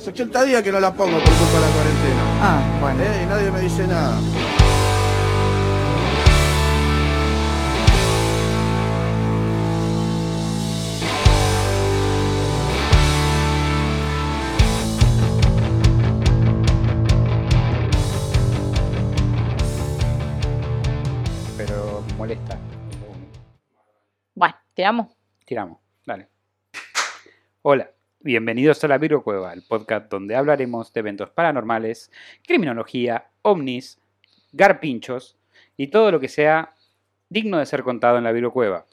Hace 80 días que no la pongo por culpa de la cuarentena. Ah, bueno. ¿eh? Y nadie me dice nada. Pero molesta. Bueno, tiramos. Tiramos, dale. Hola, bienvenidos a la Virgo Cueva, el podcast donde hablaremos de eventos paranormales, criminología, ovnis, garpinchos y todo lo que sea digno de ser contado en la Virgo Cueva.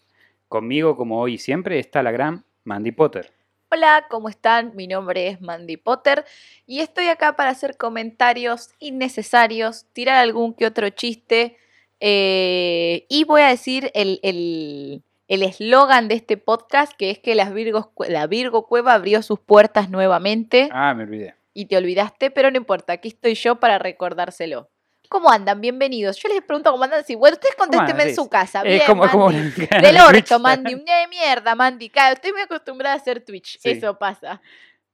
Conmigo, como hoy y siempre, está la gran Mandy Potter. Hola, ¿cómo están? Mi nombre es Mandy Potter y estoy acá para hacer comentarios innecesarios, tirar algún que otro chiste eh, y voy a decir el el- el eslogan de este podcast que es que las Virgos, la Virgo Cueva abrió sus puertas nuevamente Ah, me olvidé. y te olvidaste, pero no importa, aquí estoy yo para recordárselo. ¿Cómo andan? Bienvenidos. Yo les pregunto cómo andan. Si, bueno, ustedes contéstenme en Sí, su casa. Es Bien, como, como Mandy. en canal Del orto, Mandy. Un día de mierda, Mandy. Claro, estoy muy acostumbrada a hacer Twitch. Sí. Eso pasa.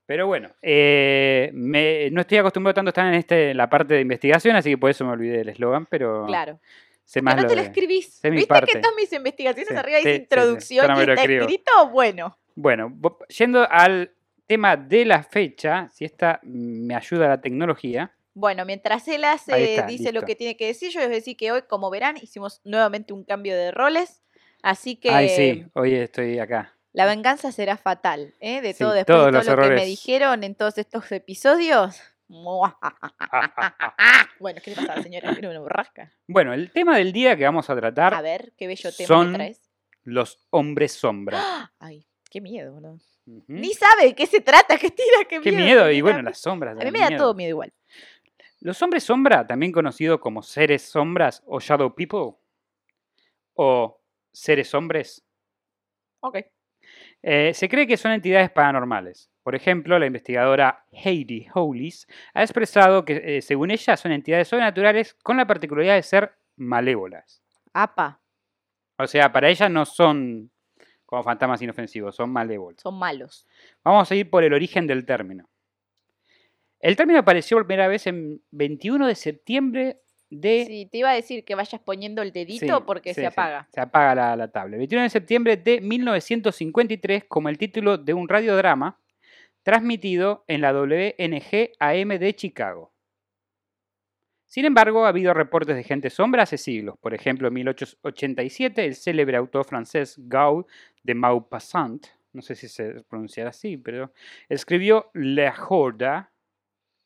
Pero bueno, eh, me- no estoy acostumbrado tanto a estar en este, la parte de investigación, así que por eso me olvidé del eslogan, pero Claro. Sé más no te lo escribís. sé mi ¿Viste parte. que todas mis investigaciones Sí, arriba dice sí, introducción y está escrito? Bueno. Bueno, yendo al tema de la fecha, si esta me ayuda la tecnología, Bueno, mientras él hace, está, dice lo que tiene que decir, yo les voy a decir que hoy, como verán, hicimos nuevamente un cambio de roles. Así que ay sí, hoy estoy acá. la venganza será fatal, ¿eh? De Sí, todo después todos de todo los lo que me dijeron en todos estos episodios. bueno, ¿qué le pasa a la señora? Era una borrasca. Bueno, el tema del día que vamos a A tratar, ver, qué bello tema son me traes. los hombres sombra. Ay, qué miedo, boludo. Ni sabe de qué se trata, qué tira, qué, Qué miedo. miedo, qué y bueno, miedo. las sombras. A mí me da miedo. todo miedo igual. Los hombres sombra, también conocidos como seres sombras o shadow people, o seres hombres, Ok. Eh, se cree que son entidades paranormales. Por ejemplo, la investigadora Heidi Hollis ha expresado que, eh, según ella, son entidades sobrenaturales con la particularidad de ser malévolas. Apa, O sea, para ella no son como fantasmas inofensivos, son malévolos. son malos. Vamos a ir por el origen del término. El término apareció por primera vez en 21 de septiembre de Sí, te iba a decir que vayas poniendo el dedito Sí, porque sí, se sí, apaga. se apaga la, la tablet. 21 de septiembre de 1953 como el título de un radiodrama transmitido en la WNG AM de Chicago. Sin embargo, ha habido reportes de gente sombra hace siglos. Por ejemplo, en 1887, el célebre autor francés Gaud de Maupassant, no sé si se pronunciará así, pero escribió La Horda,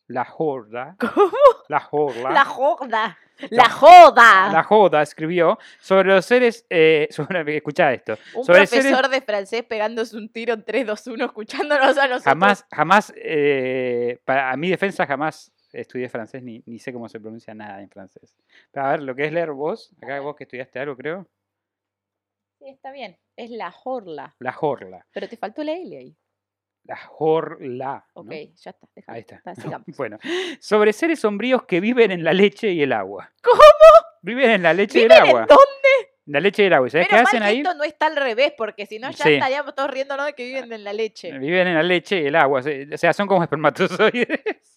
La Horda, ¿Cómo? La Horda, La joda. La joda. la Joda escribió sobre los seres. Eh, sobre, escuchá esto. un sobre profesor seres- de francés pegándose un tiro en 3, 2, 1, escuchándonos a nosotros. Jamás, jamás, eh, para, a mi defensa, jamás estudié francés ni, ni sé cómo se pronuncia nada en francés. Pero a ver, lo que es leer vos, acá vos que estudiaste algo, creo, Sí, está bien. Es la jorla. la Jorla. Pero te faltó la L ahí. La Jorla. ¿no? Ok, ya está. Ahí está. Bueno, sobre seres sombríos que viven en la leche y el agua. ¿Cómo? Viven en la leche y el ¿Viven en agua. dónde? En la leche y el agua. ¿Y sabés qué hacen mal que ahí? esto no está al revés, porque si no ya Sí. estaríamos todos riéndonos de que viven en la leche. Viven en la leche y el agua. O sea, son como espermatozoides.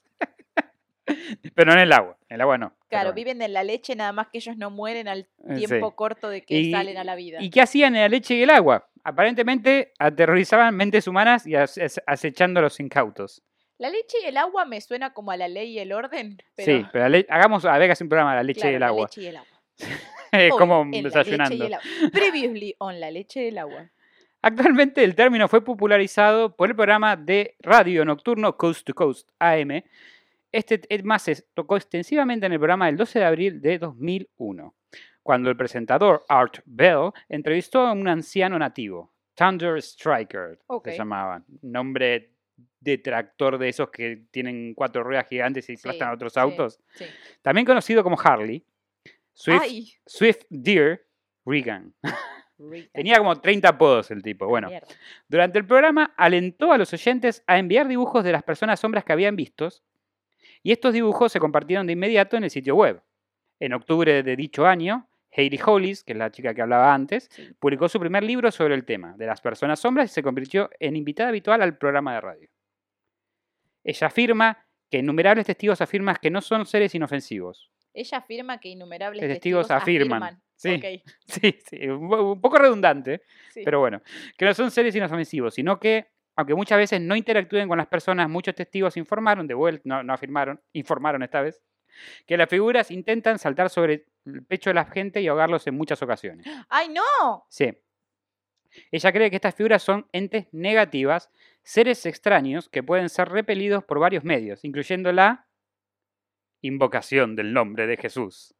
Pero no en el agua. En el agua no. Claro, viven en la leche, nada más que ellos no mueren al Eh, sí. tiempo corto de que Y- salen a la vida. ¿Y qué hacían en la leche y el agua? Aparentemente aterrorizaban mentes humanas y ace- acechando a los incautos. La leche y el agua me suena como a la ley y el orden. Pero, Sí, pero la hagamos a hace un programa de la leche claro, y el la agua. leche y el agua. Hoy, como en la leche y desayunando. el agua. Previously on la leche y el agua. Actualmente el término fue popularizado por el programa de radio nocturno Coast to Coast AM. Este se tocó extensivamente en el programa del 12 de abril de 2001, cuando el presentador Art Bell entrevistó a un anciano nativo, Thunder Striker, Ok. se llamaban, nombre de tractor de esos que tienen cuatro ruedas gigantes y Sí, aplastan a otros autos, Sí. también conocido como Harley, Swift, Ay, Swift Deer Regan. rica Tenía como 30 apodos el tipo. Bueno, mierda. durante el programa alentó a los oyentes a enviar dibujos de las personas sombras que habían vistos y estos dibujos se compartieron de inmediato en el sitio web. En octubre de dicho año, Heidi Hollis, que es la chica que hablaba antes, Sí. publicó su primer libro sobre el tema de las personas sombras y se convirtió en invitada habitual al programa de radio. Ella afirma que innumerables testigos afirman que no son seres inofensivos. Ella afirma que innumerables Los testigos, testigos afirman. Sí. Ok, Sí, sí, un po- un poco redundante, sí. pero bueno, que no son seres inofensivos, sino que, aunque muchas veces no interactúen con las personas, muchos testigos informaron, de vuelta, no, no afirmaron, informaron esta vez, que las figuras intentan saltar sobre el pecho de la gente y ahogarlos en muchas ocasiones. ¡Ay, no! Sí. Ella cree que estas figuras son entes negativas, seres extraños que pueden ser repelidos por varios medios, incluyendo la invocación del nombre de Jesús.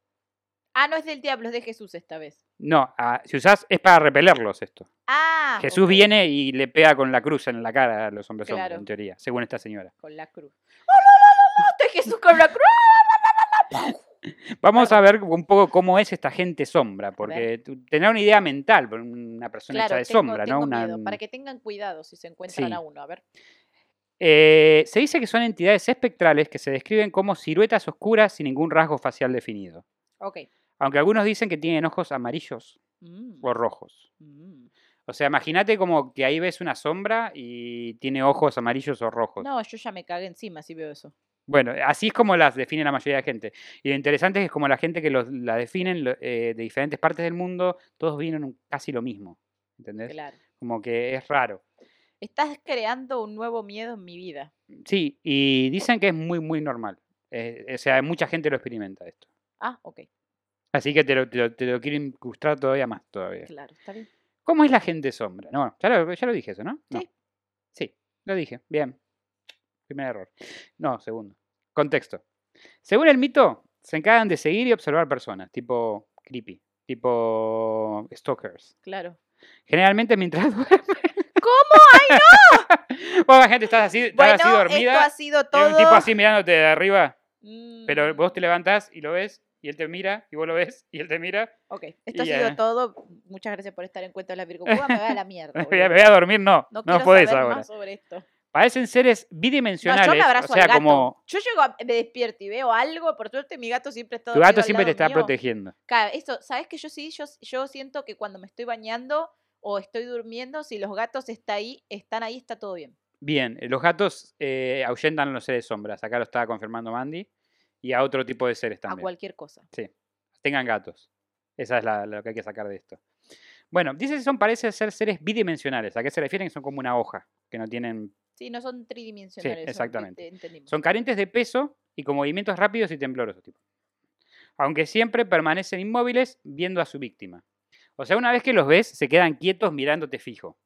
Ah, no es del diablo, es de Jesús esta vez. No, ah, si usás es para repelerlos esto. Ah, Jesús viene y le pega con la cruz en la cara a los hombres hombres, Claro. en teoría, según esta señora. Con la cruz. ¡Oh, no, no, no, no! ¡Está Jesús con la cruz! Vamos a ver un poco cómo es esta gente sombra, porque tener una idea mental, por una persona hecha de tengo, sombra, tengo ¿no? Una- miedo. Para que tengan cuidado si se encuentran Sí. a uno. A ver. Eh, se dice que son entidades espectrales que se describen como siluetas oscuras sin ningún rasgo facial definido. Ok. Aunque algunos dicen que tienen ojos amarillos Mm, o rojos. mm. O sea, imagínate como que ahí ves una sombra y tiene ojos amarillos o rojos. No, yo ya me cagué encima si veo eso. Bueno, así es como las define la mayoría de gente. Y lo interesante es que como la gente que los, la definen eh, de diferentes partes del mundo, todos vienen casi lo mismo. ¿Entendés? Claro. Como que es raro. Estás creando un nuevo miedo en mi vida. Sí, y dicen que es muy, muy normal. Eh, o sea, mucha gente lo experimenta esto. Ah, ok. Así que te lo, te lo- te lo quiero incrustar todavía más todavía. Claro, está bien. ¿Cómo es la gente sombra? No, ya lo, ya lo dije eso, ¿no? No. Sí. Sí, lo dije. Bien. Primer error. No, segundo. Contexto. Según el mito, se encargan de seguir y observar personas, tipo creepy, tipo stalkers. Claro. Generalmente mientras duermen. ¿Cómo? ¡Ay, no! Vos, gente, estás así, estás Bueno, así dormida. esto ha sido y todo. un tipo así mirándote de arriba, pero Mm, vos te levantás y lo ves, y él te mira, y vos lo ves, y él te mira. Ok, esto ha y sido todo. Muchas gracias por estar en cuenta de la Virgo Cuba. Me va a la mierda. Me voy a, voy dormir, no. No, No, podés saber ahora. más sobre esto. Parecen seres No, bidimensionales. yo me abrazo o sea, al gato. como Yo llego, a- me despierto y veo algo. Por suerte, mi gato siempre está tu gato siempre te está mío. protegiendo. Claro, eso, ¿sabes que yo sí? Yo, yo siento que cuando me estoy bañando o estoy durmiendo, si los gatos está ahí, están ahí, está todo bien. Bien, eh, los gatos eh, ahuyentan a los seres sombras. Acá lo estaba confirmando Mandy. Y a otro tipo de seres A también. cualquier cosa. Sí. Tengan gatos. Esa es la, lo que hay que sacar de esto. Bueno, dice que son, parece ser seres bidimensionales. ¿A qué se refieren? Que son como una hoja, que no tienen. Sí, no son tridimensionales. son- exactamente. ente- entendimos. Son carentes de peso y con movimientos rápidos y temblorosos. Tipo. Aunque siempre permanecen inmóviles viendo a su víctima. O sea, una vez que los ves, se quedan quietos mirándote fijo.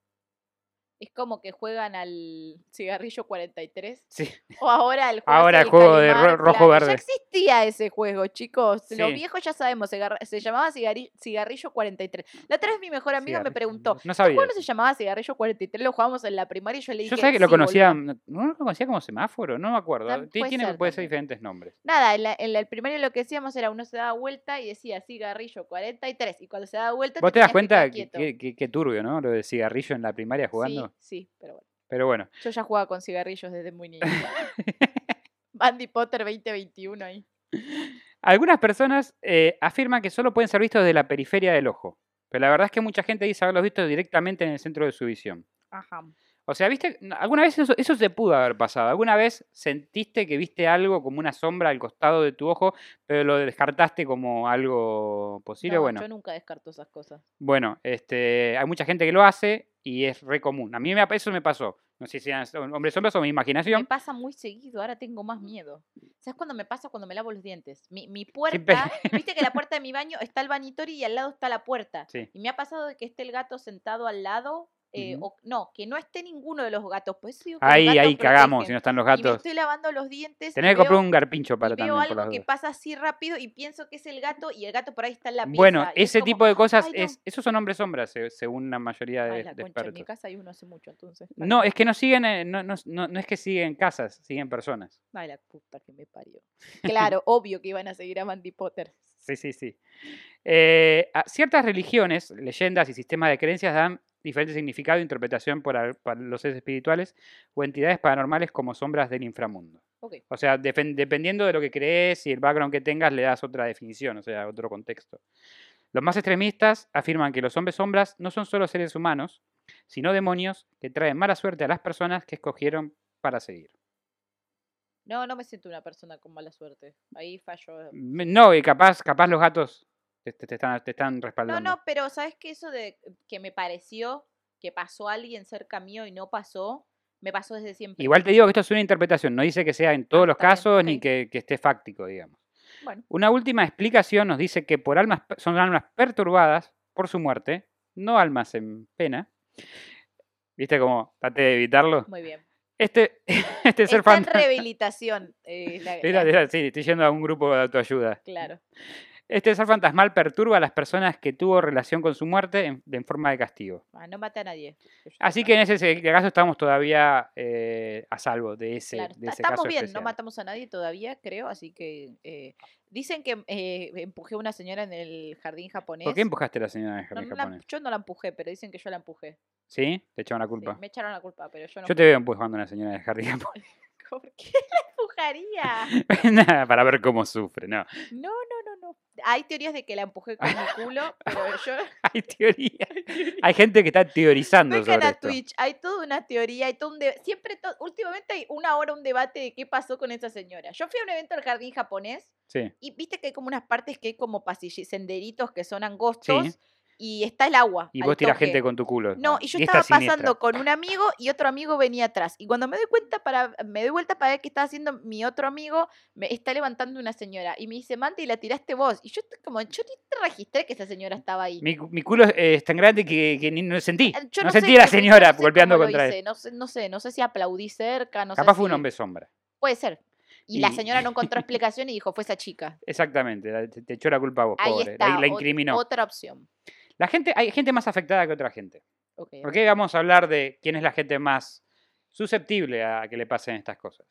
Es como que juegan al cigarrillo 43. Sí. O ahora el juego, Ahora ese el juego de calimán, ro- rojo claro. verde. Ya existía ese juego, chicos. Los viejos ya sabemos, se, se llamaba cigari- cigarrillo 43. La otra vez mi mejor amiga me preguntó, No ¿este sabía. juego no se llamaba cigarrillo 43? Lo jugábamos en la primaria y yo le dije, Yo sabía que lo "Sí, conocía. boludo". ¿No lo conocía como semáforo? No me acuerdo. Ti- puede Tiene, ser puede ser diferentes nombres. Nada, en, la, en la- el primario lo que decíamos era uno se daba vuelta y decía cigarrillo 43. Y cuando se daba vuelta. ¿Vos te das cuenta que, que- que- turbio, ¿no? Lo del cigarrillo en la primaria jugando. Sí, sí, pero bueno. Pero bueno. Yo ya jugaba con cigarrillos desde muy niño. Bandy Potter 2021 ahí. Algunas personas eh, afirman que solo pueden ser vistos desde la periferia del ojo. Pero la verdad es que mucha gente dice haberlos visto directamente en el centro de su visión. Ajá. O sea, ¿viste? ¿Alguna vez eso, eso se pudo haber pasado? ¿Alguna vez sentiste que viste algo como una sombra al costado de tu ojo, pero lo descartaste como algo posible? No, bueno, Yo nunca descarto esas cosas. bueno, este, hay mucha gente que lo hace y es re común. A mí me, eso me pasó. No sé si eran hombres sombras o mi Me imaginación. pasa muy seguido, ahora tengo más miedo. ¿Sabes cuándo me pasa? Cuando me lavo los dientes. Mi, mi Siempre- puerta, viste que la puerta de mi baño está el bañitorio y al lado está la puerta. Sí. Y me ha pasado de que esté el gato sentado al lado, eh, o no, que no esté ninguno de los gatos. Pues digo que los Ahí, gatos ahí cagamos si no están los Y me gatos. estoy lavando los dientes. Tenés que comprar veo- un garpincho para y veo también. por algo que dudas. pasa así rápido y pienso que es el gato y el gato por ahí está en la pieza. Bueno, y es ese como, tipo de cosas, es, esos son hombres sombras, se- según la mayoría de, Ay, la de concha, en mi casa hay uno hace mucho, entonces. No, es que no siguen, eh, no, no, no- no es que siguen casas, siguen personas. Ay, la puta que me parió. Claro, obvio que iban a seguir a Mandy Potter. Sí, sí, sí. Eh, a- ciertas religiones, leyendas y sistemas de creencias dan diferente significado e interpretación por los seres espirituales o entidades paranormales como sombras del inframundo. O sea, dependiendo de lo que crees y el background que tengas, le das otra definición, o sea, otro contexto. Los más extremistas afirman que los hombres sombras no son solo seres humanos, sino demonios que traen mala suerte a las personas que escogieron para seguir. No, no me siento una persona con mala suerte. Ahí fallo. Me- No, y capaz, capaz los gatos te, te- te están, te están No, respaldando. no, pero ¿sabes qué? Eso de que me pareció que pasó alguien cerca mío y no pasó, me pasó desde siempre. Igual te digo que esto es una interpretación, no dice que sea en todos Ah, los bien, casos ni que, que esté fáctico, digamos. Bueno, Una última explicación nos dice que por almas, son almas perturbadas por su muerte, no almas en pena. ¿Viste cómo traté de evitarlo? muy bien. Este, este ser Está en fantasma. rehabilitación. eh, la- sí, estoy yendo a un grupo de autoayuda. claro. Este ser fantasmal perturba a las personas que tuvo relación con su muerte en, en forma de castigo. Ah, no mate a nadie. Así que en ese se- caso estamos todavía eh, a salvo de ese, Claro, de está- ese estamos caso bien, especial. no matamos a nadie todavía, creo, así que eh, dicen que eh, empujé a una señora en el jardín japonés. ¿Por qué empujaste a la señora de No, jardín no japonés? yo no la empujé, pero dicen que yo la empujé. ¿Sí? Te echaron la Sí, culpa. me echaron la culpa, pero yo no. Yo te veo empujando a una señora de jardín japonés. ¿Por qué la empujaría? Nada, para ver cómo sufre, no. No, no, no, no. Hay teorías de que la empujé con mi culo, pero yo. Hay teoría. Hay gente que está teorizando Vengan sobre a esto. Twitch, hay toda una teoría, hay todo un de- siempre, to- últimamente hay una hora un debate de qué pasó con esa señora. Yo fui a un evento del jardín japonés Sí. y viste que hay como unas partes que hay como pasillos, senderitos que son angostos y está el agua. Y vos tirás gente con tu culo. No, y yo esta estaba siniestra. pasando con un amigo y otro amigo venía atrás. Y cuando me doy cuenta para, me doy vuelta para ver qué está haciendo mi otro amigo, me está levantando una señora. Y me dice, Manti, la tiraste vos. Y yo como, yo ni te registré que esa señora estaba ahí. Mi, mi culo es, es tan grande que, que ni no sentí. Eh, Yo no, sé sentí a la señora no sé golpeando contra él. No sé, no sé, no sé si aplaudí cerca, no Capaz sé fue un hombre sombra. Puede ser. Y, la señora no encontró explicación y dijo, fue esa chica. Exactamente, te, echó la culpa a vos, Ahí pobre. está, La, incriminó. otra opción. La gente, hay gente más afectada que otra gente. Ok, ok. ¿Ok? Vamos a hablar de quién es la gente más susceptible a que le pasen estas cosas.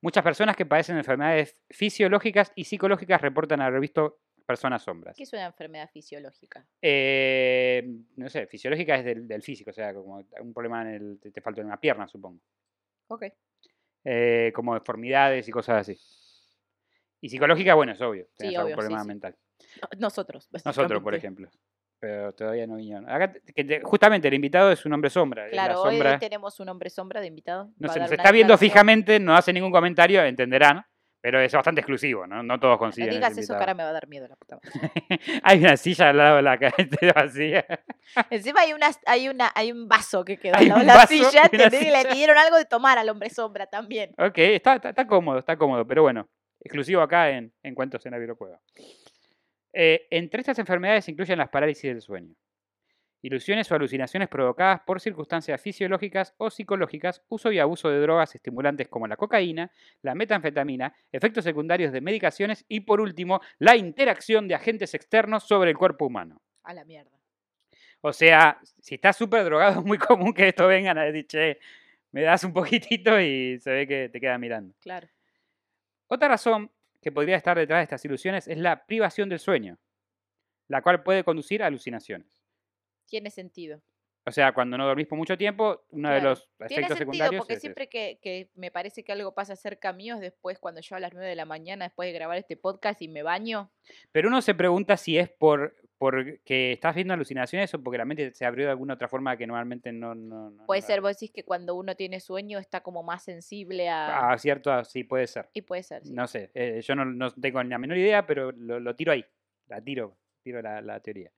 Muchas personas que padecen enfermedades fisiológicas y psicológicas reportan haber visto personas sombras. ¿Qué es una enfermedad fisiológica? Eh, no sé, fisiológica es del, del físico, o sea, como un problema en el. Te, te falta una pierna, supongo. Ok. Eh, como deformidades y cosas así. Y psicológica, bueno, es obvio. Sí, obvio, sí, problema sí. mental. Nosotros. Nosotros, por ejemplo. Pero todavía no vinieron. Acá, que justamente el invitado es un hombre sombra. Claro, hoy sombra. tenemos un hombre sombra de invitado. No dar nos está viendo fijamente, no hace ningún comentario, entenderán. Pero es bastante exclusivo, ¿no? No todos No consiguen. ese digas eso, invitado. cara, me va a dar miedo la puta madre. Hay una silla al lado de la calle vacía. Encima hay, una, hay, una, hay un vaso que quedó al lado de la silla, le silla. dieron algo de tomar al hombre sombra también. Ok, está, está, está cómodo, está cómodo, pero bueno, exclusivo acá en, en Cuentos en la Virocueva. Eh, entre estas enfermedades se incluyen las parálisis del sueño, ilusiones o alucinaciones provocadas por circunstancias fisiológicas o psicológicas, uso y abuso de drogas estimulantes como la cocaína, la metanfetamina, efectos secundarios de medicaciones y por último, la interacción de agentes externos sobre el cuerpo humano. A la mierda. O sea, si estás súper drogado es muy común que esto vengan a decir, che, me das un poquitito y se ve que te queda mirando. Claro. Otra razón que podría estar detrás de estas ilusiones es la privación del sueño, la cual puede conducir a alucinaciones. Tiene sentido. O sea, cuando no dormís por mucho tiempo, uno de los Tiene efectos sentido secundarios porque es siempre que, que me parece que algo pasa cerca mío es después cuando yo a las 9 de la mañana, después de grabar este podcast y me baño. Pero uno se pregunta si es por porque estás viendo alucinaciones o porque la mente se abrió de alguna otra forma que normalmente no... no, no- Puede no- ser, vos decís que cuando uno tiene sueño está como más sensible a... Ah, cierto, ah, sí, puede ser. Y puede ser, sí. No sé, eh, yo no, no tengo ni la menor idea, pero lo, lo tiro ahí. La tiro, tiro la, la teoría.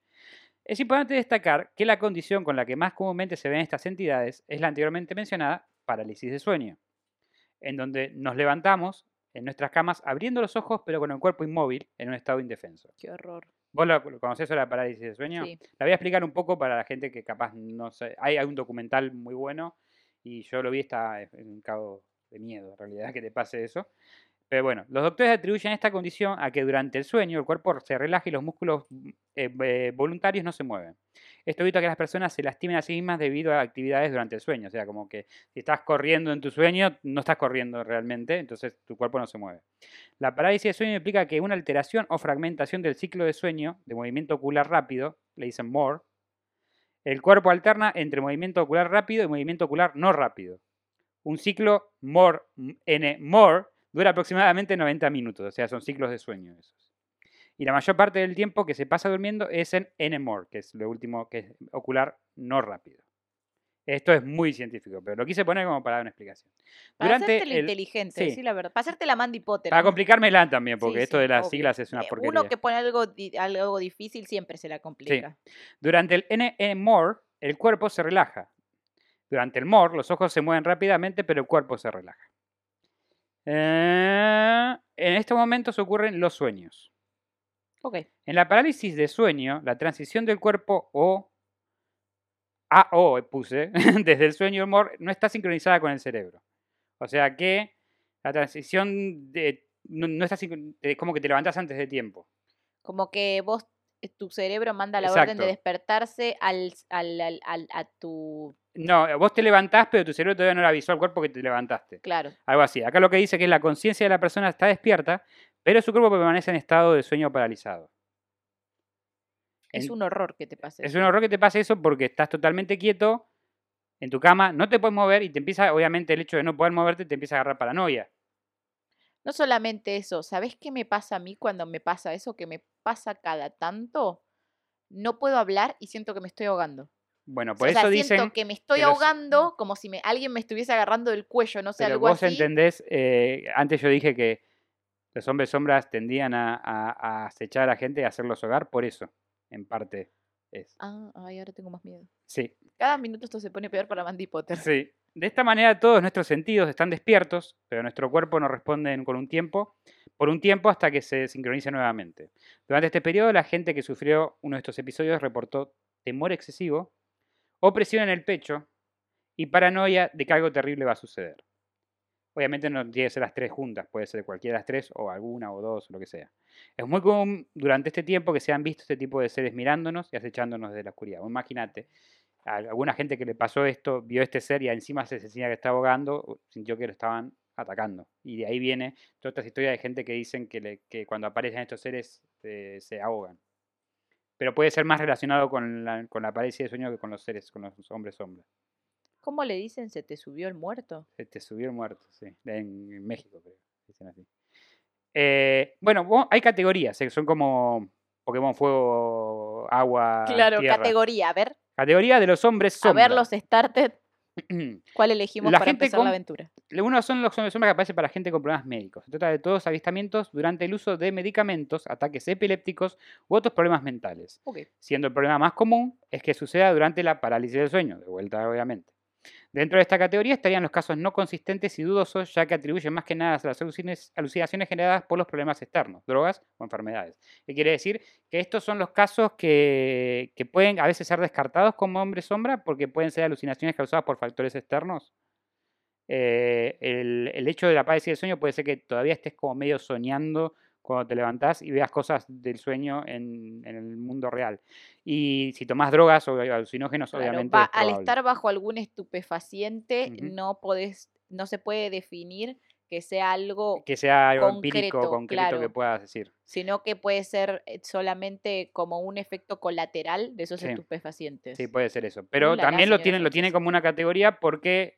Es importante destacar que la condición con la que más comúnmente se ven estas entidades es la anteriormente mencionada parálisis de sueño, en donde nos levantamos en nuestras camas abriendo los ojos pero con el cuerpo inmóvil en un estado indefenso. Qué horror. ¿Vos lo, conocés eso, la parálisis de sueño? Sí. La voy a explicar un poco para la gente que capaz no sé. Hay, hay un documental muy bueno y yo lo vi, está es un cabo de miedo en realidad que te pase eso. Pero bueno, los doctores atribuyen esta condición a que durante el sueño el cuerpo se relaja y los músculos eh, eh, voluntarios no se mueven. Esto evita que las personas se lastimen a sí mismas debido a actividades durante el sueño. O sea, como que si estás corriendo en tu sueño, no estás corriendo realmente, entonces tu cuerpo no se mueve. La parálisis de sueño implica que una alteración o fragmentación del ciclo de sueño, de movimiento ocular rápido, le dicen MORE, el cuerpo alterna entre movimiento ocular rápido y movimiento ocular no rápido. Un ciclo MORE, N MORE dura aproximadamente 90 minutos, o sea, son ciclos de sueño esos. Y la mayor parte del tiempo que se pasa durmiendo es en NMOR, que es lo último que es ocular no rápido. Esto es muy científico, pero lo quise poner como para dar una explicación. Para Durante hacerte el- inteligente, sí. decir la verdad. Para hacerte la Mandy Potter. Para ¿no? complicármela también, porque Sí, esto sí, de las obvio. siglas es una Eh, porquería. Uno que pone algo, algo difícil siempre se la complica. Durante el NMOR, el cuerpo se relaja. Durante el MOR, los ojos se mueven rápidamente, pero el cuerpo se relaja. Eh, en estos momentos ocurren los sueños. Ok. En la parálisis de sueño, la transición del cuerpo o AO puse, desde el sueño al MOR, no está sincronizada con el cerebro. O sea que la transición de, no, no está es como que te levantás antes de tiempo. Como que vos, eh, tu cerebro manda la orden de despertarse al, al, al- al- a tu. No, vos te levantás, pero tu cerebro todavía no le avisó al cuerpo que te levantaste. Claro. Algo así. Acá lo que dice que la conciencia de la persona está despierta, pero su cuerpo permanece en estado de sueño paralizado. Es un horror que te pase. Es un horror que te pase eso porque estás totalmente quieto en tu cama, no te puedes mover y te empieza, obviamente, el hecho de no poder moverte te empieza a agarrar paranoia. No solamente eso, ¿sabés qué me pasa a mí cuando me pasa eso? Que me pasa cada tanto. No puedo hablar y siento que me estoy ahogando. Bueno, O por sea, eso siento dicen. que me estoy ahogando como si me, alguien me estuviese agarrando del cuello, no sé, Pero algo vos así. entendés, eh, antes yo dije que los hombres sombras tendían a, a- a acechar a la gente y hacerlos hogar, por eso, en parte es. Ah, ay, ahora tengo más miedo. Sí, Cada minuto esto se pone peor para Mandy Potter. sí. De esta manera todos nuestros sentidos están despiertos, pero nuestro cuerpo no responde con un tiempo, por un tiempo hasta que se sincronice nuevamente. Durante este periodo, la gente que sufrió uno de estos episodios reportó temor excesivo, opresión en el pecho y paranoia de que algo terrible va a suceder. Obviamente no tiene que ser las tres juntas, puede ser cualquiera de las tres o alguna o dos o lo que sea. Es muy común durante este tiempo que se han visto este tipo de seres mirándonos y acechándonos desde la oscuridad. Imagínate, alguna gente que le pasó esto, vio este ser y encima se sentía que estaba ahogando, o sintió que lo estaban atacando. Y de ahí viene todas estas historias de gente que dicen que, le- que cuando aparecen estos seres eh, se ahogan. Pero puede ser más relacionado con la, con la parálisis de sueño que con los seres, con los hombres sombras. ¿Cómo le dicen? ¿Se te subió el muerto? Se te subió el muerto, sí. En, en México, creo. Dicen así. Eh, bueno, hay categorías, eh, son como Pokémon Fuego, Agua, claro, Tierra. categoría. A ver, Categoría de los hombres a sombra. ver los started. ¿Cuál elegimos La para gente empezar con- la aventura? Uno son los sombra que aparecen para gente con problemas médicos. Se trata de todos avistamientos durante el uso de medicamentos, ataques epilépticos u otros problemas mentales. Siendo el problema más común es que suceda durante la parálisis del sueño, de vuelta obviamente. Dentro de esta categoría estarían los casos no consistentes y dudosos, ya que atribuyen más que nada a las alucinaciones generadas por los problemas externos, drogas o enfermedades. ¿Qué quiere decir? Que estos son los casos que, pueden a veces ser descartados como hombre sombra porque pueden ser alucinaciones causadas por factores externos. Eh, el, el hecho de la parálisis del sueño puede ser que todavía estés como medio soñando cuando te levantás y veas cosas del sueño en, en el mundo real. Y si tomás drogas o alucinógenos, Claro, obviamente. va- es al estar bajo algún estupefaciente, no podés, no se puede definir que sea algo, que sea algo empírico, concreto, concreto que puedas decir. sino que puede ser eh, solamente como un efecto colateral de esos Sí. estupefacientes. Sí, puede ser eso. Pero también lo tienen, lo tienen como una categoría porque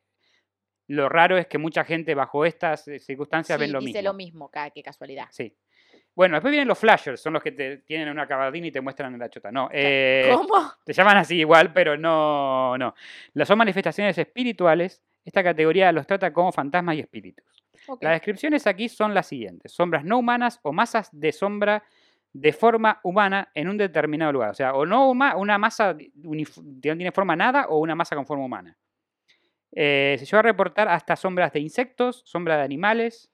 lo raro es que mucha gente bajo estas eh, circunstancias Sí, ven lo dice mismo. lo mismo, qué casualidad. Sí. Bueno, después vienen los flashers, son los que te tienen una cabardina y te muestran la chota. No, eh, ¿Cómo? te llaman así igual, pero no, no. Las son manifestaciones espirituales. Esta categoría los trata como fantasmas y espíritus. Las descripciones aquí son las siguientes. Sombras no humanas o masas de sombra de forma humana en un determinado lugar. O sea, o no huma- una masa que no tiene forma nada o una masa con forma humana. Eh, se lleva a reportar hasta sombras de insectos, sombras de animales,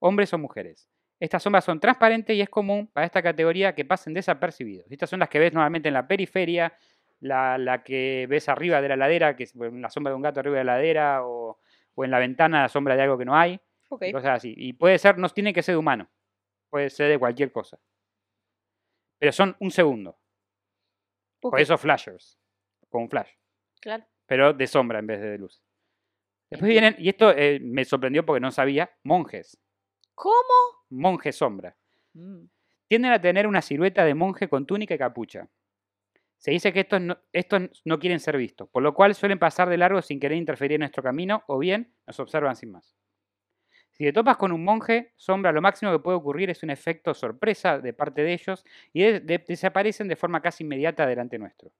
hombres o mujeres. Estas sombras son transparentes y es común para esta categoría que pasen desapercibidos. Estas son las que ves normalmente en la periferia, la, la que ves arriba de la ladera, que es la sombra de un gato arriba de la ladera, o, o en la ventana la sombra de algo que no hay, Ok. y cosas así. Y puede ser, no tiene que ser de humano, puede ser de cualquier cosa. Pero son un segundo. Por ok, eso flashers, con un flash, Claro. pero de sombra en vez de luz. Después vienen, y esto eh, me sorprendió porque no sabía, monjes, ¿Cómo? Monje sombra. Mm, tienden a tener una silueta de monje con túnica y capucha. Se dice que estos no, estos no quieren ser vistos, por lo cual suelen pasar de largo sin querer interferir en nuestro camino o bien nos observan sin más. Si te topas con un monje, sombra, lo máximo que puede ocurrir es un efecto sorpresa de parte de ellos y de- de- desaparecen de forma casi inmediata delante nuestro.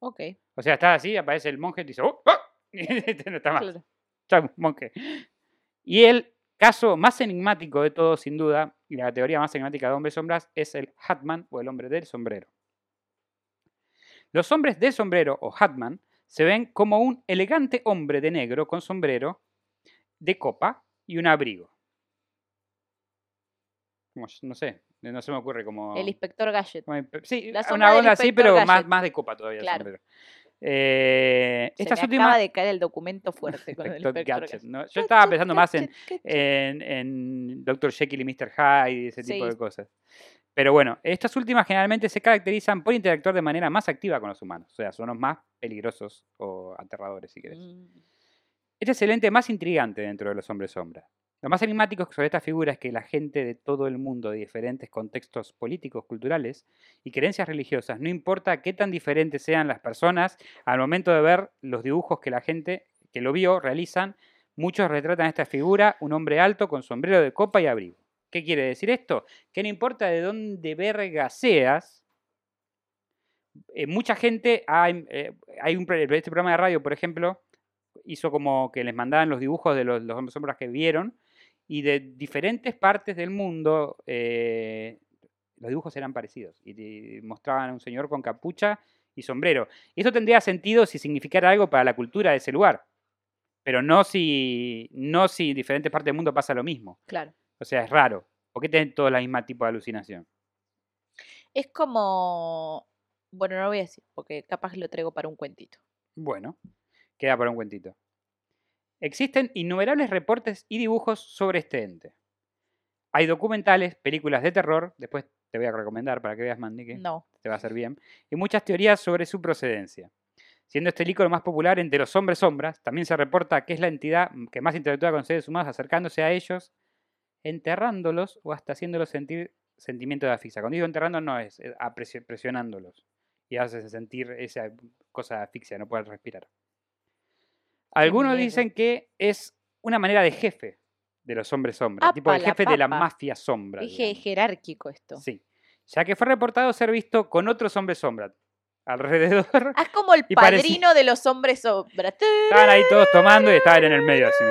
Ok. O sea, está así, aparece el monje y dice, ¡oh! ¡oh! Y no está más. claro. Chau, monje. Y el caso más enigmático de todos, sin duda, y la categoría más enigmática de hombres sombras, es el Hatman o el hombre del sombrero. Los hombres de sombrero o Hatman se ven como un elegante hombre de negro con sombrero de copa y un abrigo. No sé, no se me ocurre como... El inspector Gadget. como Sí, La una onda así, pero más, Gadget. más de copa todavía Claro. Eh, Se estas me últimas... acaba de caer el documento fuerte con el Gadget, Gadget. ¿no? Yo estaba pensando más en, en, en Dr. Jekyll y Mr. Hyde y ese tipo de cosas. Pero bueno, estas últimas generalmente se caracterizan por interactuar de manera más activa con los humanos. O sea, son los más peligrosos o aterradores, si querés. Mm, Este es el ente más intrigante dentro de los hombres sombra. Lo más enigmático sobre esta figura es que la gente de todo el mundo, de diferentes contextos políticos, culturales y creencias religiosas, no importa qué tan diferentes sean las personas, al momento de ver los dibujos que la gente que lo vio realizan, muchos retratan esta figura, un hombre alto con sombrero de copa y abrigo. ¿Qué quiere decir esto? Que no importa de dónde verga seas, eh, mucha gente, hay, eh, un, este programa de radio, por ejemplo, hizo como que les mandaban los dibujos de los, los sombras que vieron y de diferentes partes del mundo eh, los dibujos eran parecidos y, mostraban a un señor con capucha y sombrero. Y eso tendría sentido si significara algo para la cultura de ese lugar, pero no si, no si en diferentes partes del mundo pasa lo mismo. Claro. O sea, es raro. ¿Por qué tienen todos la misma tipo de alucinación? Es como. Bueno, no lo voy a decir, porque capaz lo traigo para un cuentito. Bueno, queda para un cuentito. Existen innumerables reportes y dibujos sobre este ente. Hay documentales, películas de terror, después te voy a recomendar para que veas, Mandy, que No. te va a hacer bien, y muchas teorías sobre su procedencia. Siendo este ícono más popular entre los hombres sombras, también se reporta que es la entidad que más interactúa con seres humanos acercándose a ellos, enterrándolos o hasta haciéndolos sentir sentimiento de asfixia. Cuando digo enterrando no es presionándolos y haces sentir esa cosa de asfixia, no puedes respirar. Algunos dicen que es una manera de jefe de los hombres sombras, tipo el ¡Apa la jefe de la mafia sombra. Es je- digamos. jerárquico esto. Sí. Ya que fue reportado ser visto con otros hombres sombra alrededor. Es como el padrino de los hombres sombra. Estaban ahí todos tomando y estaban en el medio. Así.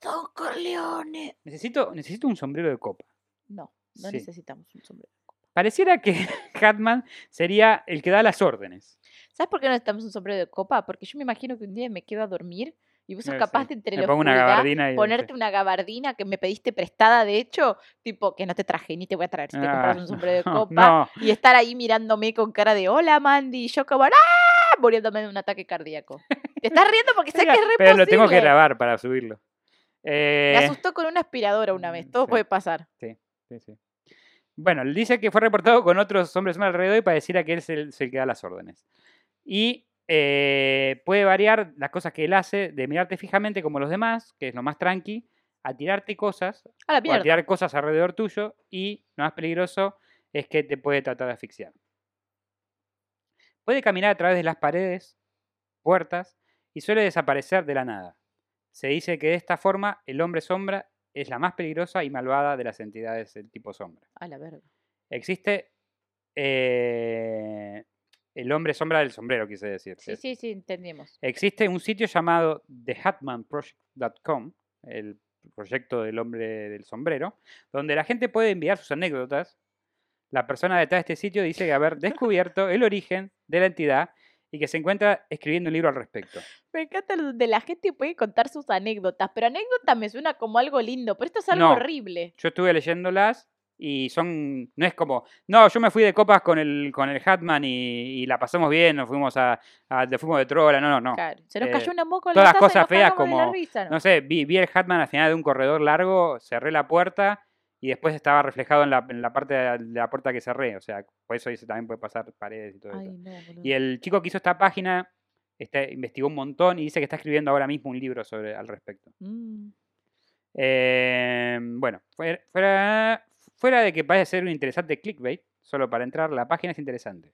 Don Corleone. necesito, necesito un sombrero de copa. No, no Sí. necesitamos un sombrero. Pareciera que Hatman sería el que da las órdenes. ¿Sabes por qué no necesitamos un sombrero de copa? Porque yo me imagino que un día me quedo a dormir y vos sos capaz sí. de entre y. ponerte una gabardina que me pediste prestada, de hecho, tipo que no te traje ni te voy a traer si te compras Ah, un sombrero de copa No, y estar ahí mirándome con cara de hola Mandy y yo como ¡ah! muriéndome de un ataque cardíaco. Te estás riendo porque sé que es re pero lo tengo que grabar para subirlo. Me Eh, asustó con una aspiradora una vez, todo sí. puede pasar. sí, sí. Bueno, él dice que fue reportado con otros hombres más alrededor y pareciera que él es el, es el que da las órdenes. Y eh, puede variar las cosas que él hace de mirarte fijamente como los demás, que es lo más tranqui, a tirarte cosas A o tirar cosas alrededor tuyo y lo más peligroso es que te puede tratar de asfixiar. Puede caminar a través de las paredes, puertas y suele desaparecer de la nada. Se dice que de esta forma el hombre sombra es la más peligrosa y malvada de las entidades del tipo sombra. A la verga. Existe eh, el hombre sombra del sombrero, quise decir. Sí, Es- sí, sí, entendimos. Existe un sitio llamado thehatmanproject.com, el proyecto del hombre del sombrero, donde la gente puede enviar sus anécdotas. La persona detrás de este sitio dice que haber descubierto el origen de la entidad y que se encuentra escribiendo un libro al respecto. Me encanta lo de la gente puede contar sus anécdotas, pero anécdota me suena como algo lindo, pero esto es algo No. horrible. Yo estuve leyéndolas y son. No es como. No, yo me fui de copas con el, con el Hatman y, y la pasamos bien, nos fuimos a, a- de fuimos de trola, no, no, no. Claro, se nos Eh, cayó una moco en todas la las cosas feas la como- risa, ¿no? No sé, vi, vi el Hatman al final de un corredor largo, cerré la puerta y después estaba reflejado en la, en la parte de la, puerta que cerré. O sea, por eso dice también puede pasar paredes y todo Ay, eso. no. Y el chico que hizo esta página este, investigó un montón y dice que está escribiendo ahora mismo un libro sobre al respecto. Mm. Eh, bueno, fuera, fuera, fuera de que parece ser un interesante clickbait, solo para entrar, la página es interesante.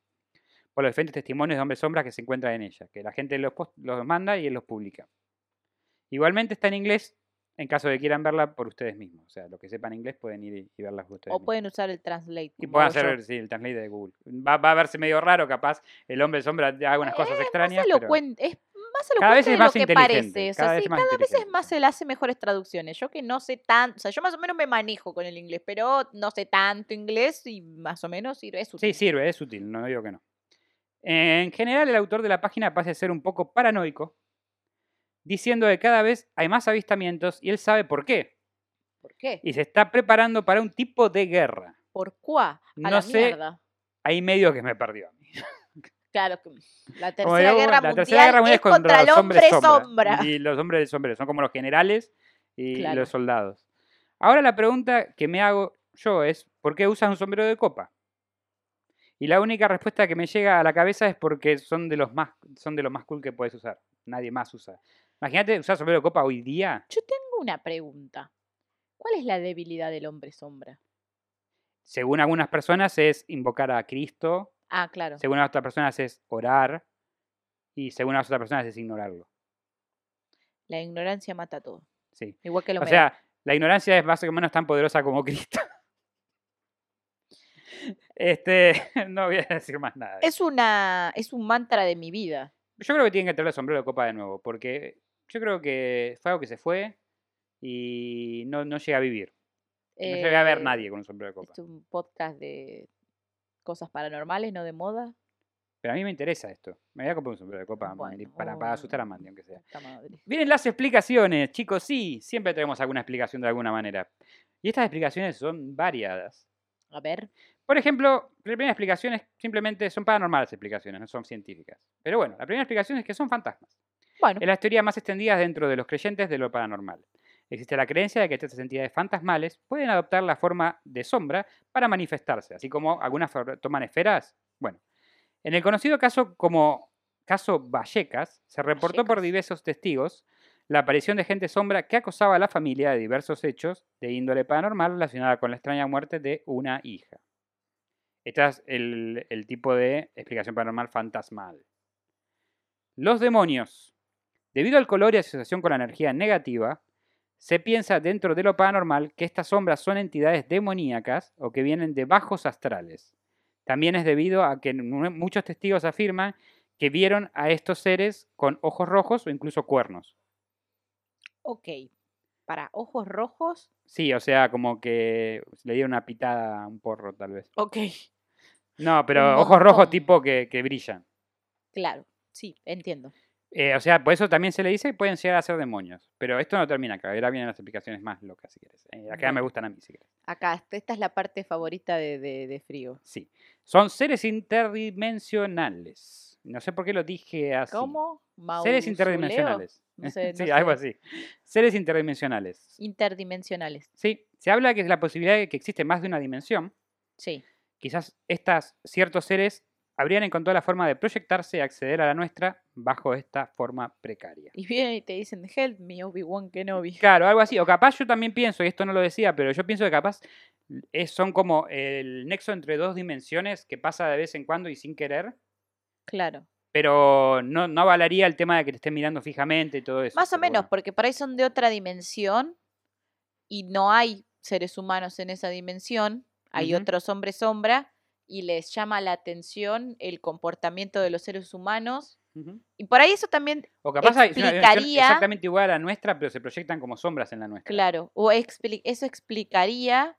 Por los diferentes testimonios de hombres sombras que se encuentran en ella, que la gente los, post- los manda y él los publica. Igualmente está en inglés, en caso de que quieran verla por ustedes mismos. O sea, los que sepan inglés pueden ir y, verla por ustedes O mismos. pueden usar el translate. Y pueden yo. hacer sí, el translate de Google. Va, va a verse medio raro, capaz. El hombre sombra haga unas cosas Eh, extrañas. Más pero- es más Cada vez elocuente es de más lo que parece. O sea, cada vez sí, más cada vez es más él hace mejores traducciones. Yo que no sé tanto, o sea, yo más o menos me manejo con el inglés, pero no sé tanto inglés y más o menos sirve. Es útil. Sí, sirve, es útil, no digo que no. En general, el autor de la página parece ser un poco paranoico, diciendo que cada vez hay más avistamientos y él sabe por qué. ¿Por qué? Y se está preparando para un tipo de guerra. ¿Por cuá? A No la sé. mierda. Hay medio que me perdió a. Claro, la tercera, digo, guerra, la mundial Tercera Guerra Mundial es contra el los hombres sombra. Y los hombres sombrero son como los generales y Claro. los soldados. Ahora la pregunta que me hago yo es, ¿por qué usas un sombrero de copa? Y la única respuesta que me llega a la cabeza es porque son de los más, son de los más cool que puedes usar. Nadie más usa. Imagínate usar sombrero de copa hoy día. Yo tengo una pregunta. ¿Cuál es la debilidad del hombre sombra? Según algunas personas es invocar a Cristo, Ah, claro. según otras personas es orar y según otras personas es ignorarlo. La ignorancia mata todo. Sí. Igual que la O sea, la ignorancia es más o menos tan poderosa como Cristo. Este, no voy a decir más nada. es una es un mantra de mi vida. Yo creo que tienen que traer el sombrero de copa de nuevo, porque yo creo que fue algo que se fue y no, no llega a vivir. No llega a ver Eh, nadie con un sombrero de copa. Es un podcast de cosas paranormales, no de moda. Pero a mí me interesa esto. Me voy a comprar un sombrero de copa Bueno, para, asustar a Mandy, aunque sea. Vienen las explicaciones, chicos. Sí, siempre tenemos alguna explicación de alguna manera. Y estas explicaciones son variadas. A ver. Por ejemplo, la primera explicación es simplemente son paranormales explicaciones, no son científicas. Pero bueno, la primera explicación es que son fantasmas. Bueno, Es la teoría más extendida dentro de los creyentes de lo paranormal. Existe la creencia de que estas entidades fantasmales pueden adoptar la forma de sombra para manifestarse, así como algunas toman esferas. Bueno, en el conocido caso como caso Vallecas, se reportó por diversos testigos la aparición de gente sombra que acosaba a la familia de diversos hechos de índole paranormal relacionada con la extraña muerte de una hija. Este es el, el tipo de explicación paranormal fantasmal. Los demonios. Debido al color y asociación con la energía negativa, se piensa dentro de lo paranormal que estas sombras son entidades demoníacas o que vienen de bajos astrales. También es debido a que muchos testigos afirman que vieron a estos seres con ojos rojos o incluso cuernos. ok. Para ojos rojos. Sí, o sea, como que le dieron una pitada a un porro, tal vez. Ok. No, pero ojos rojos tipo que, que brillan. Claro. Sí, entiendo. Eh, o sea, por eso también se le dice que pueden llegar a ser demonios. Pero esto no termina acá. Ahora vienen las explicaciones más locas, si quieres. Eh, acá me gustan a mí, si quieres. Acá, esta- es la parte favorita de, de- de frío. Sí. Son seres interdimensionales. No sé por qué lo dije así. ¿Cómo? Seres ¿Mausoleo? interdimensionales. No sé, sí, algo así. Seres interdimensionales. Interdimensionales. Sí, se habla que es la posibilidad de que existe más de una dimensión. Sí. Quizás estas ciertos seres habrían encontrado la forma de proyectarse y acceder a la nuestra bajo esta forma precaria. Y vienen y te dicen, help me, Obi-Wan Kenobi. Claro, algo así. O capaz yo también pienso, y esto no lo decía, pero yo pienso que capaz es- son como el nexo entre dos dimensiones que pasa de vez en cuando y sin querer, Claro. pero no, no avalaría el tema de que te estén mirando fijamente y todo eso. Más o menos, bueno. porque por ahí son de otra dimensión y no hay seres humanos en esa dimensión. Hay otros hombres sombra y les llama la atención el comportamiento de los seres humanos. Y por ahí eso también, O capaz explicaría- exactamente igual a la nuestra, pero se proyectan como sombras en la nuestra. claro, o expli- eso explicaría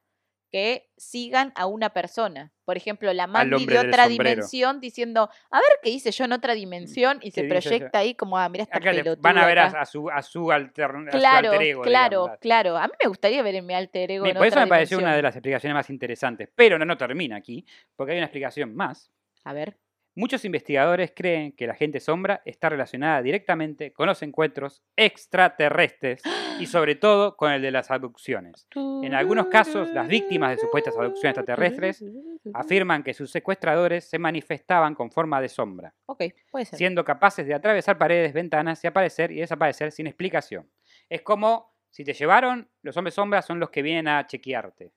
que sigan a una persona. Por ejemplo, la Mandy de otra dimensión diciendo, a ver qué hice yo en otra dimensión y se proyecta ahí como, ah, mira esta Acá le- pelotuda van a ver a, acá". a su, a su, altern- a su Claro, alter ego. claro, digamos. claro. A mí me gustaría ver en mi alter ego. En Por eso me pareció una de las explicaciones más interesantes. Pero no, no termina aquí, porque hay una explicación más. A ver. Muchos investigadores creen que la gente sombra está relacionada directamente con los encuentros extraterrestres y sobre todo con el de las abducciones. En algunos casos, las víctimas de supuestas abducciones extraterrestres Afirman que sus secuestradores se manifestaban con forma de sombra, puede ser. siendo capaces de atravesar paredes, ventanas y aparecer y desaparecer sin explicación. Es como si te llevaron, los hombres sombras son los que vienen a chequearte.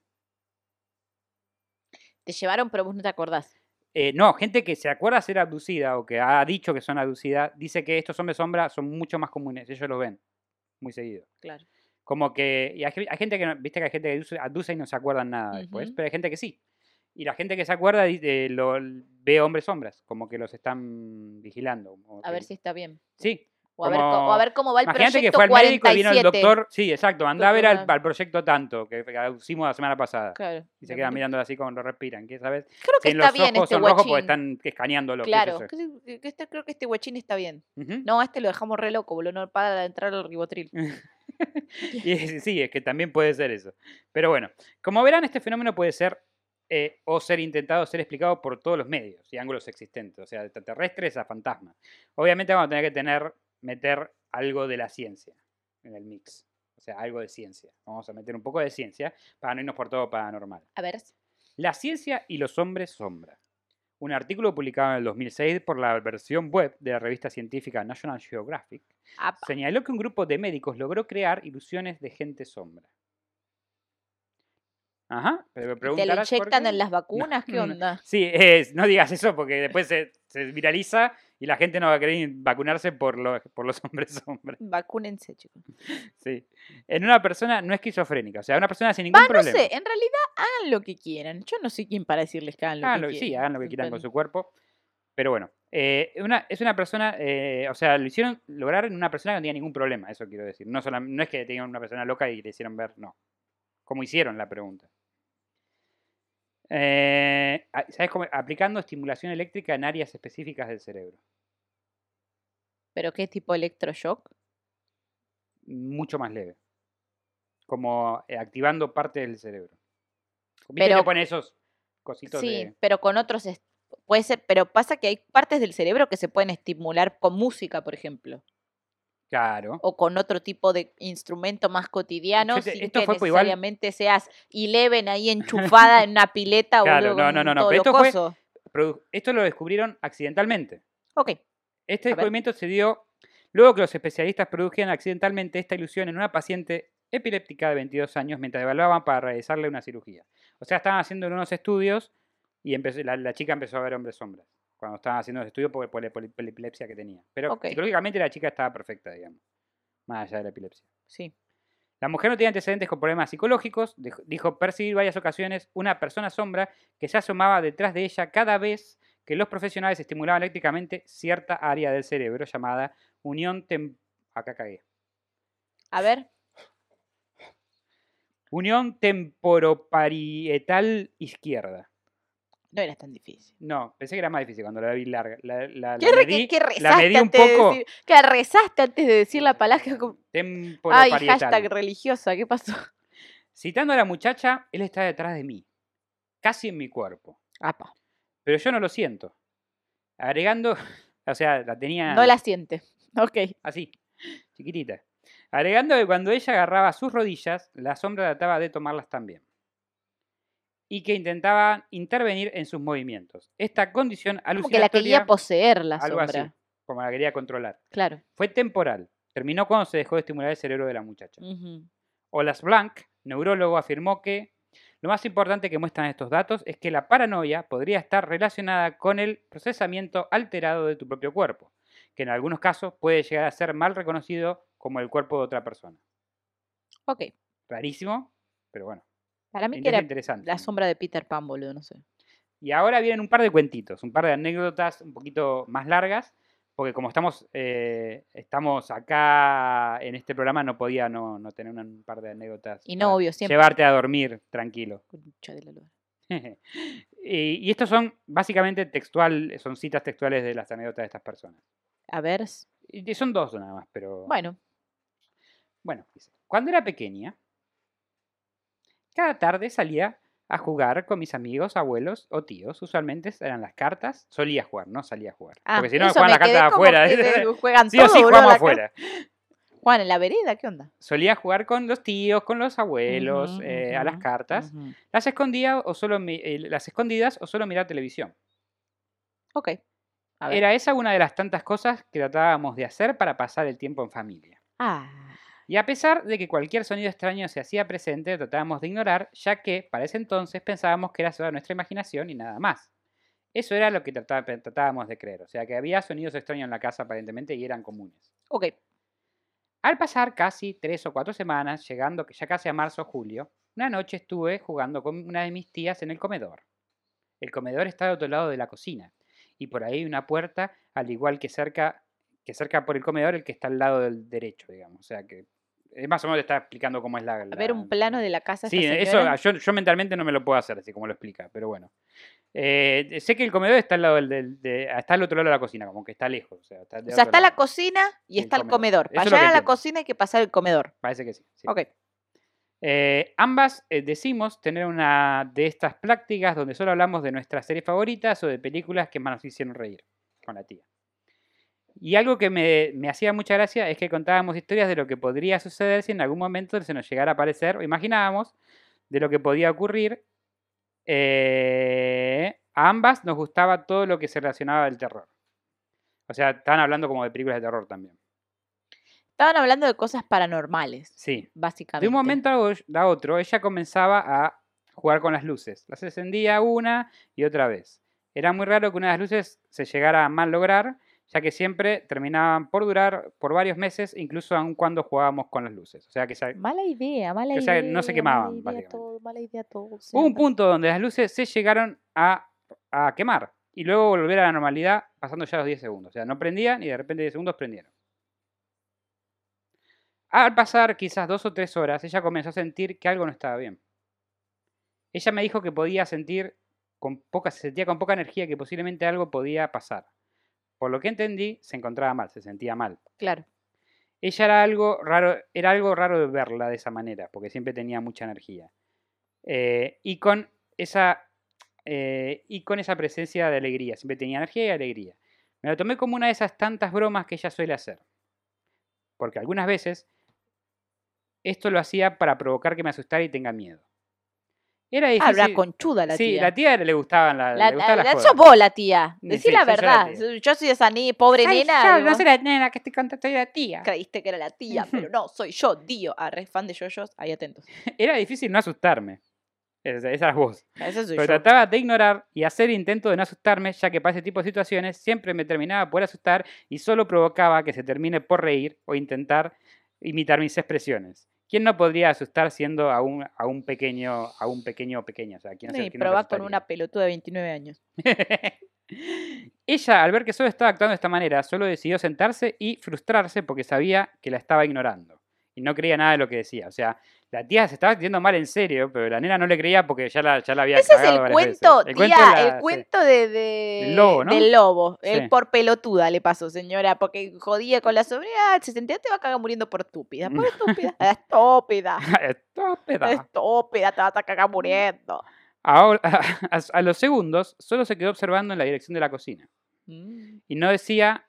Te llevaron, pero vos no te acordás. Eh, no, gente que se acuerda ser abducida o que ha dicho que son abducidas, dice que estos hombres sombra son mucho más comunes, ellos los ven muy seguido. Claro. Como que. Y hay, ge- hay gente que. no- Viste que hay gente que aduce y no se acuerdan nada después. Pero hay gente que sí. Y la gente que se acuerda eh, lo, ve hombres sombras. Como que los están vigilando. A ver si está bien. Sí. O a, ver, o a ver cómo va el Imagínate que proyecto fue al médico y vino el 47. doctor. Sí, exacto. Anda a ver al, proyecto tanto. Que, que hicimos la semana pasada. Claro. Y se quedan mirando así como lo respiran. ¿Qué sabes? Creo que Si está los bien ojos este son rojos porque están escaneando lo Claro. que es que- este- creo que este guachín está bien. No, a este lo dejamos re loco, boludo. No para de entrar al ribotril. Y es- sí, es que también puede ser eso. Pero bueno, como verán, este fenómeno puede ser eh, o ser intentado ser explicado por todos los medios y ángulos existentes, o sea, de extraterrestres a fantasmas. Obviamente vamos a tener que tener, meter algo de la ciencia en el mix. O sea, algo de ciencia. Vamos a meter un poco de ciencia para no irnos por todo paranormal. A ver. La ciencia y los hombres sombra. Un artículo publicado en el 2006 por la versión web de la revista científica National Geographic apa. señaló que un grupo de médicos logró crear ilusiones de gente sombra. Ajá, pero me ¿Te lo inyectan en las vacunas? ¿Qué no. onda? Sí, es- no digas eso porque después se, se viraliza y la gente no va a querer vacunarse por los, por los hombres sombra. Vacúnense, chicos. Sí. En una persona no esquizofrénica, o sea, una persona sin ningún Va, no problema. sé, en realidad hagan lo que quieran. Yo no soy quien para decirles que hagan lo que lo- sí, quieran. hagan lo que quieran con su cuerpo. Pero bueno, eh, una, es una persona, eh, o sea, lo hicieron lograr en una persona que no tenía ningún problema, eso quiero decir. No, solam- no es que tenían una persona loca y le hicieron ver, no. Como hicieron la pregunta. Eh, ¿Sabes cómo? Aplicando estimulación eléctrica en áreas específicas del cerebro. ¿Pero qué tipo de electroshock? Mucho más leve. Como eh, activando parte del cerebro. ¿Viste Pero- que pone esos cositos Sí, de... pero con otros... Puede ser, pero pasa que hay partes del cerebro que se pueden estimular con música, por ejemplo. Claro. o con otro tipo de instrumento más cotidiano sin esto que fue por igual- necesariamente seas Eleven ahí enchufada en una pileta Claro, boludo, no, no, no, no, pero esto fue- Esto lo descubrieron accidentalmente. Ok, Este descubrimiento se dio luego que los especialistas produjeron accidentalmente esta ilusión en una paciente epiléptica de 22 años mientras evaluaban para realizarle una cirugía. O sea, estaban haciendo unos estudios y empezó- la, la chica empezó a ver hombres sombras cuando estaban haciendo los estudios por, por la poli- por la epilepsia que tenía. Pero psicológicamente la chica estaba perfecta, digamos, más allá de la epilepsia. sí. La mujer no tenía antecedentes con problemas psicológicos, dijo percibir varias ocasiones una persona sombra que se asomaba detrás de ella cada vez que los profesionales estimulaban eléctricamente cierta área del cerebro llamada unión tem acá cagué. A ver, Unión temporoparietal izquierda. No era tan difícil. No, pensé que era más difícil cuando la vi larga. La, la- ¿Qué, la medí, qué rezaste medí un antes de poco decir? ¿Qué rezaste antes de decir la palabra? Ay, temporoparietal. hashtag religiosa, ¿qué pasó? Citando a la muchacha, él está detrás de mí, casi en mi cuerpo. Apa, pero yo no lo siento. Agregando, o sea, la tenía no la siente. Ok, así, chiquitita. Agregando que cuando ella agarraba sus rodillas, la sombra trataba de tomarlas también. Y que intentaba intervenir en sus movimientos. Esta condición como que la alucinatoria, quería poseer la algo sombra. así, como la quería controlar, Claro. fue temporal. Terminó cuando se dejó de estimular el cerebro de la muchacha. Ujú. Olas Blanc, neurólogo, afirmó que lo más importante que muestran estos datos es que la paranoia podría estar relacionada con el procesamiento alterado de tu propio cuerpo, que en algunos casos puede llegar a ser mal reconocido como el cuerpo de otra persona. Ok, Rarísimo, pero bueno, para mí que era la sombra de Peter Pan, boludo, no sé. Y ahora vienen un par de cuentitos, un par de anécdotas un poquito más largas, porque como estamos, eh, estamos acá en este programa, no podía no, no tener un par de anécdotas. Y no, obvio, siempre. Llevarte a dormir tranquilo. De la y, y estos son básicamente textual, son citas textuales de las anécdotas de estas personas. A ver, Y son dos nada más, pero bueno, bueno. dice, Cuando era pequeña, cada tarde salía a jugar con mis amigos, abuelos o tíos. Usualmente eran las cartas. Solía jugar, no salía a jugar. ah, Porque si no, juegan las cartas afuera. juegan sí o sí jugamos afuera. Juan, en la vereda, ¿qué onda? Solía jugar con los tíos, con los abuelos, eh, a las cartas. Las escondía o solo eh, las escondidas o solo mirar televisión. Ok. A ver. Era esa una de las tantas cosas que tratábamos de hacer para pasar el tiempo en familia. Ah, Y a pesar de que cualquier sonido extraño se hacía presente, tratábamos de ignorar, ya que para ese entonces pensábamos que era solo nuestra imaginación y nada más. Eso era lo que tratá- tratábamos de creer, o sea que había sonidos extraños en la casa aparentemente y eran comunes. ok. Al pasar casi tres o cuatro semanas, llegando que ya casi a marzo o julio, una noche estuve jugando con una de mis tías en el comedor. El comedor está al otro lado de la cocina y por ahí hay una puerta, al igual que cerca, que cerca por el comedor, el que está al lado del derecho, digamos. O sea que más o menos te está explicando cómo es la. A ver, un plano de la casa. Sí, eso yo, yo mentalmente no me lo puedo hacer así como lo explica, pero bueno. Eh, sé que el comedor está al lado del, del- de- está al otro lado de la cocina, como que está lejos. O sea, está, de O sea, otro está la cocina y está el comedor. Para llegar a la cocina hay que pasar el comedor. Parece que sí. sí. Ok. Eh, ambas eh, decimos tener una de estas prácticas donde solo hablamos de nuestras series favoritas o de películas que más nos hicieron reír con la tía. Y algo que me, me hacía mucha gracia es que contábamos historias de lo que podría suceder si en algún momento se nos llegara a aparecer, o imaginábamos, de lo que podía ocurrir. Eh, a ambas nos gustaba todo lo que se relacionaba del terror. O sea, estaban hablando como de películas de terror también. Estaban hablando de cosas paranormales, Sí. básicamente. De un momento a otro, ella comenzaba a jugar con las luces. Las encendía una y otra vez. Era muy raro que una de las luces se llegara a mal lograr, ya que siempre terminaban por durar por varios meses, incluso aun cuando jugábamos con las luces. O sea que Mala idea, mala O idea. no se quemaban, Mala idea todo, mala idea todo. hubo un punto donde las luces se llegaron a, a quemar y luego volver a la normalidad pasando ya los 10 segundos. O sea, no prendían y de repente 10 segundos prendieron. Al pasar quizás dos o tres horas, ella comenzó a sentir que algo no estaba bien. Ella me dijo que podía sentir con poca, se sentía con poca energía que posiblemente algo podía pasar. Por lo que entendí, se encontraba mal, se sentía mal. Claro. Ella era algo raro, era algo raro de verla de esa manera, porque siempre tenía mucha energía. Eh, y con esa eh, y con esa presencia de alegría, siempre tenía energía y alegría. Me lo tomé como una de esas tantas bromas que ella suele hacer. Porque algunas veces esto lo hacía para provocar que me asustara y tenga miedo. Era Ah, difícil. la conchuda la sí, tía. la tía le gustaban la, La, le gustaba la la- joda. sos vos la tía. Sí, Decí la soy yo la verdad. Yo soy esa ni pobre Ay, nena. yo no soy la nena que estoy contando, soy la tía. Creíste que era la tía, pero no, soy yo, Dio. Ah, re fan de yoyos. Ahí atentos. Era difícil no asustarme. Esa, esa eras vos. Esa soy Pero yo. trataba de ignorar y hacer intento de no asustarme, ya que para ese tipo de situaciones siempre me terminaba por asustar y solo provocaba que se termine por reír o intentar imitar mis expresiones. ¿Quién no podría asustar siendo a un, a un pequeño a un pequeño o pequeña? O sea, ¿quién Sí, quién no probá con una pelotuda de 29 años. Ella, al ver que solo estaba actuando de esta manera, solo decidió sentarse y frustrarse porque sabía que la estaba ignorando. Y no creía nada de lo que decía. O sea, la tía se estaba sintiendo mal en serio, pero la nena no le creía porque ya la, ya la había Ese es el veces. cuento, El tía, cuento la- el cuento de, de- Del lobo, ¿no? del lobo. Sí. El por pelotuda le pasó, señora, porque jodía con la sobrina, se sentía te va a cagar muriendo por estúpida. Por estúpida. estúpida. Estúpida. Estúpida, te vas a cagar muriendo. Ahora, a, a los segundos, solo se quedó observando en la dirección de la cocina Mm. y no decía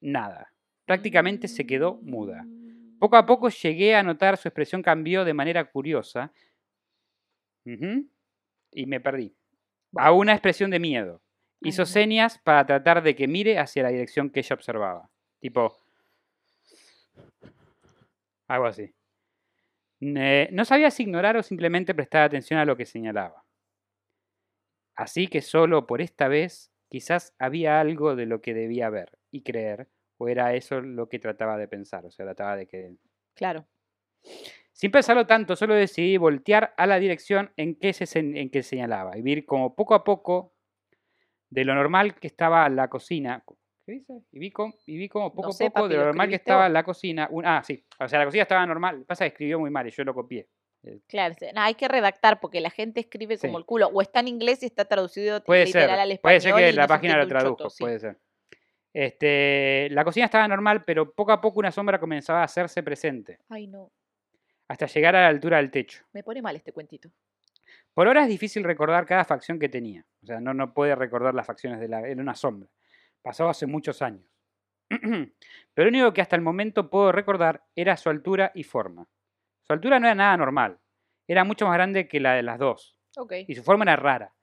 nada. Prácticamente se quedó muda. Poco a poco llegué a notar su expresión cambió de manera curiosa y me perdí. A una expresión de miedo. Hizo señas para tratar de que mire hacia la dirección que ella observaba. Tipo... Algo así. No sabía si ignorar o simplemente prestar atención a lo que señalaba. Así que solo por esta vez quizás había algo de lo que debía ver y creer, o era eso lo que trataba de pensar, o sea, trataba de que... Claro. Sin pensarlo tanto, solo decidí voltear a la dirección en que, se, en que señalaba y ver como poco a poco de lo normal que estaba la cocina. ¿Qué dice? Y vi, com- y vi como poco a sé, poco papi, de lo ¿lo normal que estaba la cocina. un- ah, sí. O sea, la cocina estaba normal. Pasa que escribió muy mal y yo lo copié. Claro, se- no, hay que redactar porque la gente escribe como el culo. O está en inglés y está traducido Puede literal ser, al español. puede ser que la no página lo tradujo, sí. puede ser. Este, la cocina estaba normal, pero poco a poco una sombra comenzaba a hacerse presente, Ay, no. hasta llegar a la altura del techo. Me pone mal este cuentito. Por ahora es difícil recordar cada facción que tenía. O sea, no, no puede recordar las facciones de la. Era una sombra. Pasó hace muchos años. Pero lo único que hasta el momento puedo recordar era su altura y forma. Su altura no era nada normal. Era mucho más grande que la de las dos. Ok. Y su forma era rara.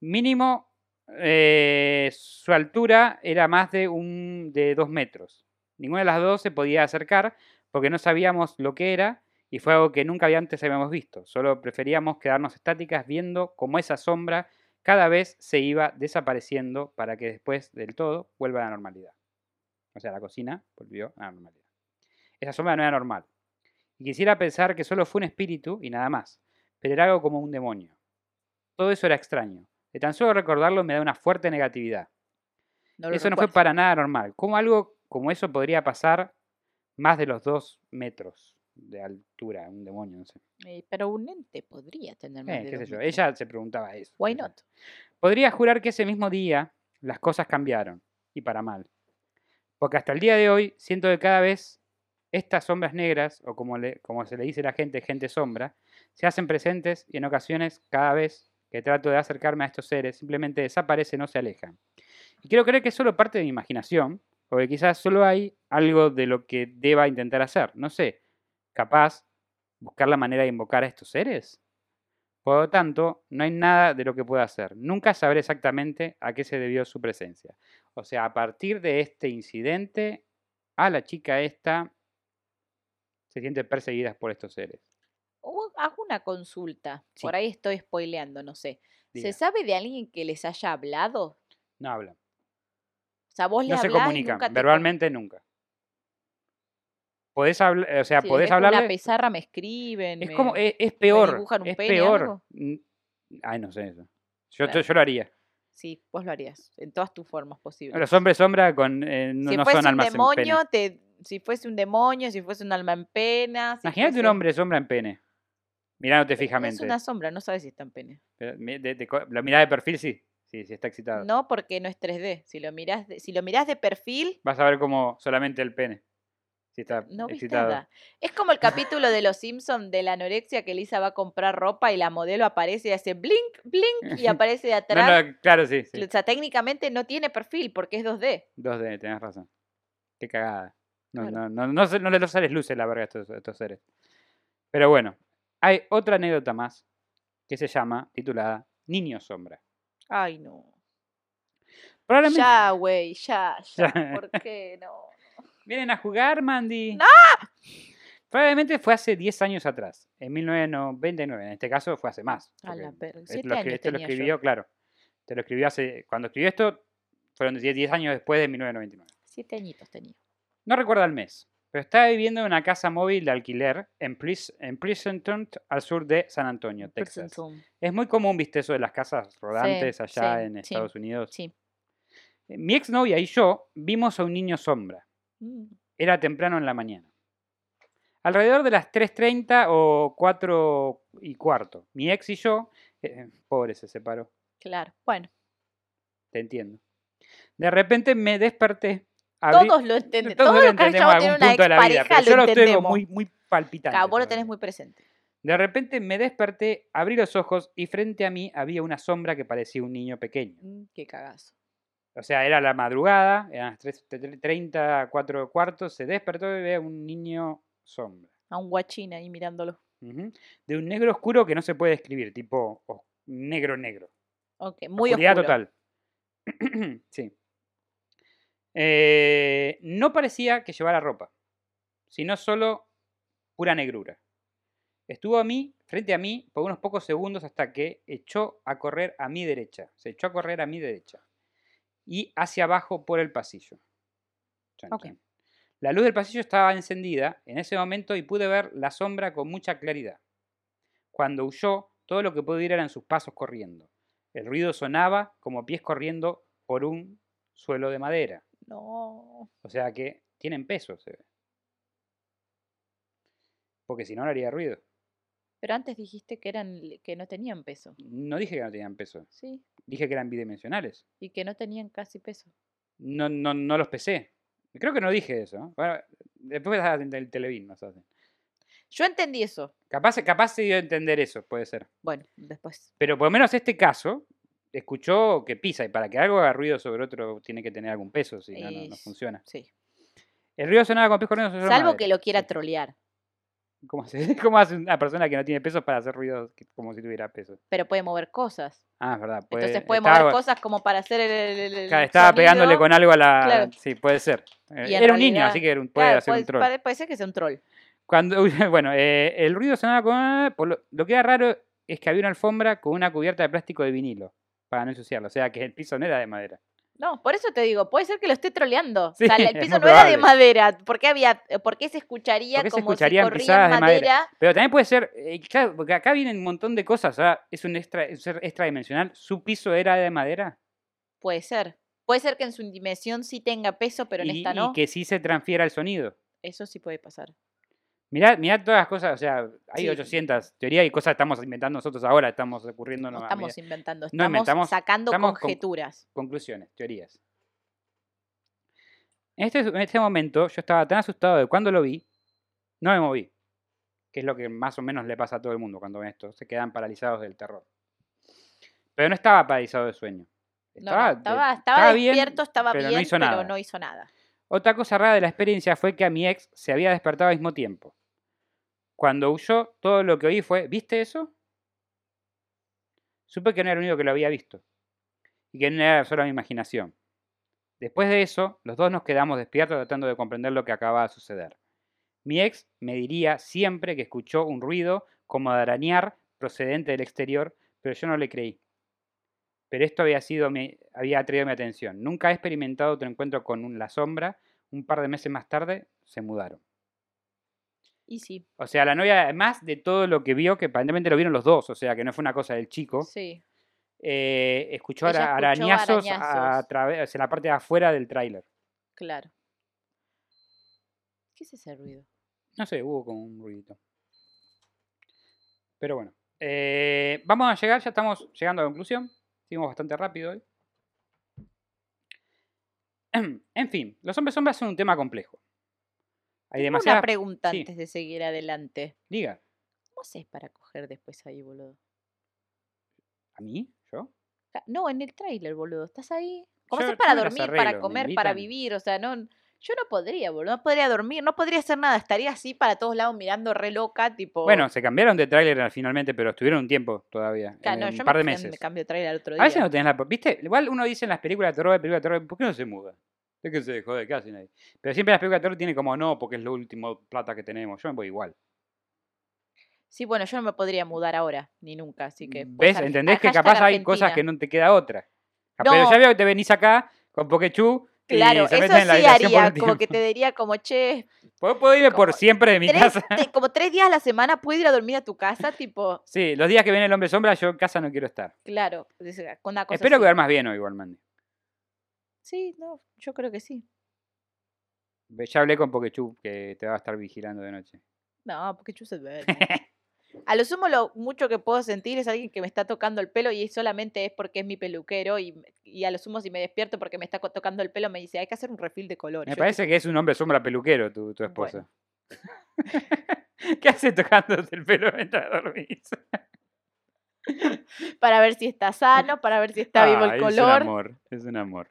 Mínimo, eh, su altura era más de, un, de dos metros. Ninguna de las dos se podía acercar porque no sabíamos lo que era y fue algo que nunca antes habíamos visto. Solo preferíamos quedarnos estáticas viendo cómo esa sombra cada vez se iba desapareciendo para que después del todo vuelva a la normalidad. O sea, la cocina volvió a la normalidad. Esa sombra no era normal. Y quisiera pensar que solo fue un espíritu y nada más, pero era algo como un demonio. Todo eso era extraño. De tan solo recordarlo me da una fuerte negatividad. No Eso no fue para nada normal. ¿Cómo algo como eso podría pasar más de los dos metros de altura? Un demonio, no sé. Eh, pero un ente podría tener más Eh, de qué sé dos yo. metros. Ella se preguntaba eso. Why not? Podría jurar que ese mismo día las cosas cambiaron, y para mal. Porque hasta el día de hoy siento que cada vez estas sombras negras, o como, le- como se le dice a la gente, gente sombra, se hacen presentes y en ocasiones, cada vez trato de acercarme a estos seres, simplemente desaparecen o se alejan. Y quiero creer que es solo parte de mi imaginación, o que quizás solo hay algo de lo que deba intentar hacer. No sé, capaz buscar la manera de invocar a estos seres. Por lo tanto, no hay nada de lo que pueda hacer. Nunca sabré exactamente a qué se debió su presencia. O sea, a partir de este incidente, a la chica esta se siente perseguida por estos seres. Hago una consulta. Sí. Por ahí estoy spoileando, no sé. Diga, ¿Se sabe de alguien que les haya hablado? no hablan. O sea, vos le No se comunican. nunca te com- Verbalmente nunca. Podés hablar, o sea, Si podés dejo una pizarra me escriben. Es me- como, es, es peor. un Es peor. algo? Mm, Ay, no sé eso. Yo, Claro. yo lo haría. Sí, vos lo harías. En todas tus formas posibles. Los hombres sombra con, eh, no, si no son un almas en pene. demonio, te, si fuese un demonio, si fuese un alma en pena. si Imagínate un hombre sombra en pene. Mirándote Es fijamente. una sombra, no sabes si está en pene. Pero de- de la mirada de perfil sí. Sí, sí está excitado. No, porque no es 3D. Si lo mirás de, si lo mirás de perfil, Vas a ver como solamente el pene. Si está no excitado. nada. Es como el capítulo de Los Simpsons de la anorexia que Lisa va a comprar ropa y la modelo aparece y hace blink, blink y aparece de No, atrás. no, claro, sí, sí. O sea, técnicamente no tiene perfil porque es 2D. 2D, tenés razón. Qué cagada. No, Claro. no, no, no, no le sales luces la verga a estos, a estos seres. Pero bueno, hay otra anécdota más que se llama, titulada Niño Sombra. Ay, no. Probablemente Ya, güey, ya, ya. ¿Por qué no? vienen a jugar, Mandy. ¡No! Probablemente fue hace 10 años atrás, en 1999. En este caso fue hace más. A la verga, esto siete lo, yo. escribió, claro. Te lo escribió hace. Cuando escribió esto, fueron 10 10 años después de 1999. Siete añitos tenía. No recuerdo el mes, pero estaba viviendo en una casa móvil de alquiler en, Pleasanton, al sur de San Antonio, Texas. Es muy común, viste, eso de las casas rodantes allá sí, en Estados Unidos. Sí. Eh, Mi exnovia y yo vimos a un niño sombra. Mm. Era temprano en la mañana. Alrededor de las 3.30 o 4 y cuarto. Mi ex y yo, eh, pobre se separó, Claro. Bueno, te entiendo. De repente me desperté. Abrí- todos lo entienden. todos Todo lo lo que ha entendemos en tiene algún una punto de la vida, expareja pero yo lo lo tengo entendemos. muy, muy palpitante. Claro, vos lo tenés muy presente. De repente me desperté, abrí los ojos y frente a mí había una sombra que parecía un niño pequeño. Mm, qué cagazo. O sea, era la madrugada, eran las 3.30, 4 cuartos, se despertó y ve a un niño sombra. A un guachín ahí mirándolo. De un negro oscuro que no se puede describir, tipo negro negro. Ok, muy Oscuridad oscuro. total. sí. Eh, no parecía que llevara ropa, sino solo pura negrura. Estuvo a mí, frente a mí, por unos pocos segundos hasta que echó a correr a mi derecha. Se echó a correr a mi derecha. Y hacia abajo por el pasillo. Chan, Ok. chan. La luz del pasillo estaba encendida en ese momento y pude ver la sombra con mucha claridad. Cuando huyó, todo lo que pude oír eran sus pasos corriendo. El ruido sonaba como pies corriendo por un suelo de madera. No. O sea que tienen peso, se ve. Porque si no, no haría ruido. Pero antes dijiste que eran que no tenían peso. No dije que no tenían peso. Sí. Dije que eran bidimensionales. Y que no tenían casi peso. No, no, no los pesé. Creo que no dije eso. ¿no? Bueno, después en el televín nos hacen. Yo entendí eso. Capaz, capaz se dio a entender eso, puede ser. Bueno, después. Pero por lo menos este caso, escuchó que pisa. Y para que algo haga ruido sobre otro, tiene que tener algún peso. Si no, no, funciona. Sí. El ruido sonaba con pies corriendo Salvo que lo quiera Sí. trolear. ¿Cómo, hace, ¿Cómo hace una persona que no tiene pesos para hacer ruidos como si tuviera pesos? Pero puede mover cosas. Ah, es verdad. puede- Entonces puede estaba- mover cosas como para hacer el. el- el claro, estaba pegándole con algo a la. Claro. Sí, puede ser. Eh, Era un niño, así que era un- puede Claro, hacer puede, un troll. puede ser que sea un troll. Cuando, bueno, eh, el ruido sonaba con. lo, lo que era raro es que había una alfombra con una cubierta de plástico de vinilo para no ensuciarlo. O sea que el piso no era de madera. No, por eso te digo, puede ser que lo esté troleando. Sí, o sea, el piso no era de madera. ¿Por qué, había, por qué se escucharía ¿Por qué se como escucharían si corría madera? madera? Pero también puede ser, eh, claro, porque acá vienen un montón de cosas. ¿ah? Es un extra, es extradimensional. ¿Su piso era de madera? Puede ser. Puede ser que en su dimensión sí tenga peso, pero en y, esta y no. que sí se transfiera el sonido. Eso sí puede pasar. Mirá, mirá todas las cosas, o sea, hay Sí. 800 teorías y cosas que estamos inventando nosotros ahora, estamos ocurriendo No a estamos inventando, No estamos inventamos, sacando estamos con- conjeturas. conclusiones, teorías. En este, en este momento yo estaba tan asustado de cuando lo vi, no me moví. Que es lo que más o menos le pasa a todo el mundo cuando ven esto. Se quedan paralizados del terror. Pero no estaba paralizado de sueño. No, Estaba, no, estaba, estaba bien, despierto, estaba pero bien, no hizo pero nada. no hizo nada. Otra cosa rara de la experiencia fue que a mi ex se había despertado al mismo tiempo. Cuando huyó, todo lo que oí fue, ¿viste eso? Supe que no era el único que lo había visto. Y que no era solo mi imaginación. Después de eso, los dos nos quedamos despiertos tratando de comprender lo que acababa de suceder. Mi ex me diría siempre que escuchó un ruido como de arañar procedente del exterior, pero yo no le creí. Pero esto había, sido mi- había atraído mi atención. Nunca he experimentado otro encuentro con la sombra. Un par de meses más tarde se mudaron. Y sí, O sea, la novia, además de todo lo que vio, que aparentemente lo vieron los dos, o sea, que no fue una cosa del chico, sí. eh, escuchó, arañazos, a través, en la parte de afuera del tráiler. Claro. ¿Qué es ese ruido? No sé, hubo como un ruidito. Pero bueno. eh, vamos a llegar, ya estamos llegando a la conclusión. Seguimos bastante rápido hoy. En fin, los hombres sombras son un tema complejo. Hay demasiadas... una pregunta sí. antes de seguir adelante. Diga, ¿Cómo haces para coger después ahí, boludo? ¿a mí? ¿Yo? No, en el tráiler, boludo. ¿Estás ahí? ¿Cómo haces para dormir, para arreglo, comer, para vivir? O sea, no... Yo no podría, boludo. No podría dormir, no podría hacer nada. Estaría así para todos lados mirando re loca, tipo... Bueno, se cambiaron de tráiler finalmente, pero estuvieron un tiempo todavía. Claro, no, un yo par me, de meses. me cambio de tráiler el otro día. A veces no tenés la... ¿Viste? Igual uno dice en las películas de terror, de películas de terror, ¿por qué no se muda? Es que se jode casi nadie. Pero siempre las películas de terror tienen como no, porque es lo último plata que tenemos. Yo me voy igual. Sí, bueno, yo no me podría mudar ahora, ni nunca, así que... pues, ¿Ves? ¿Entendés que capaz hay cosas que no te queda otra? Ah, No. Pero ya veo que te venís acá con Pokechú y Claro, se eso meten en la sí haría, como que te diría como, che, ¿Puedo, puedo irme por siempre de mi tres, casa? te- como tres días a la semana puedo ir a dormir a tu casa, tipo, Sí, los días que viene el hombre sombra, yo en casa no quiero estar. claro, una cosa Espero así. quedar más bien hoy, igual, Mandy. Sí, no, yo creo que sí. Ya hablé con Pokechú, que te va a estar vigilando de noche. No, yo se duerme. A lo sumo lo mucho que puedo sentir es alguien que me está tocando el pelo y solamente es porque es mi peluquero y, y a lo sumo si me despierto porque me está tocando el pelo me dice hay que hacer un refil de color. Me Yo parece que es un hombre sombra peluquero, tu, tu Bueno. esposa. ¿Qué hace tocándote el pelo mientras dormís? para ver si está sano, para ver si está vivo el Es un color. amor, es un amor.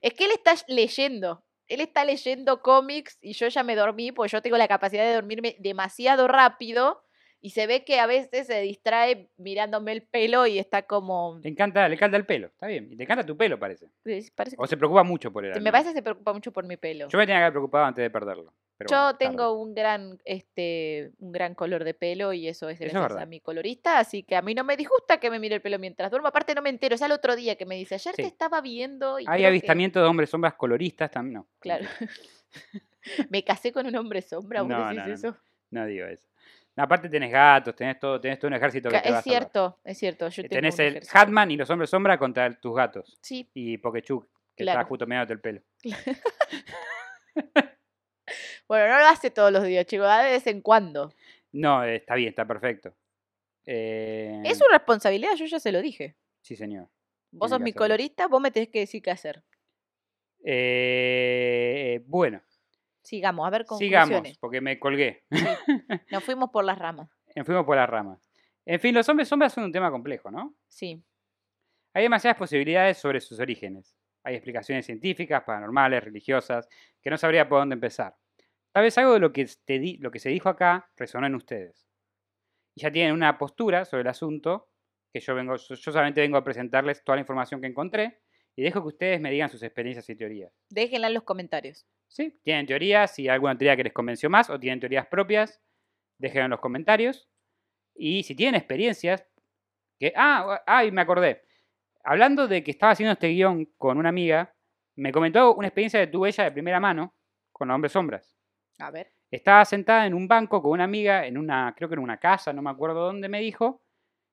Es que él está leyendo. Él está leyendo cómics y yo ya me dormí, pues yo tengo la capacidad de dormirme demasiado rápido y se ve que a veces se distrae mirándome el pelo y está como... Le encanta, le encanta el pelo, está bien. Y te encanta tu pelo, parece. es- parece que O se preocupa mucho por él. me parece que se preocupa mucho por mi pelo. Yo me tenía que haber preocupado antes de perderlo. pero Yo bueno, tengo un gran, este, un gran color de pelo y eso es Eso es gracias a mi colorista, así que a mí no me disgusta que me mire el pelo mientras duermo. Aparte no me entero, es al otro día que me dice, ayer te estaba viendo y Hay creo que-". avistamiento de hombres sombras coloristas también. No, Claro. me casé con un hombre sombra, ¿vos No, decís no, no, no. eso? no digo eso. Aparte tenés gatos, tenés todo, tenés todo un ejército que Ca- te va a Es cierto, es cierto. Yo Tenés el. Hatman y los hombres sombra contra tus gatos. Sí, Y Pokechuk, que Claro. está justo mirándote el pelo. bueno, no lo hace todos los días, chicos, de vez en cuando. No, está bien, está perfecto. Eh, Es su responsabilidad, yo ya se lo dije. Sí, señor. Vos sos que mi colorista, vos me tenés que decir qué hacer. Eh, bueno, Sigamos, a ver sigamos, conclusiones. porque me colgué. Nos fuimos por las ramas. Me fuimos por las ramas. En fin, los hombres sombras son un tema complejo, ¿no? Sí. Hay demasiadas posibilidades sobre sus orígenes. Hay explicaciones científicas, paranormales, religiosas, que no sabría por dónde empezar. Tal vez algo de lo que, te di- lo que se dijo acá resonó en ustedes. Y ya tienen una postura sobre el asunto, que yo, vengo, yo solamente vengo a presentarles toda la información que encontré y dejo que ustedes me digan sus experiencias y teorías. Déjenla en los comentarios. ¿Sí? ¿Tienen teorías? Si hay alguna teoría que les convenció más o tienen teorías propias, déjenlo en los comentarios. Y si tienen experiencias, que... Ah, ay, me acordé. Hablando de que estaba haciendo este guion con una amiga, me comentó una experiencia que tuvo ella de primera mano con los hombres sombras. A ver. Estaba sentada en un banco con una amiga, en una, creo que en una casa, no me acuerdo dónde me dijo,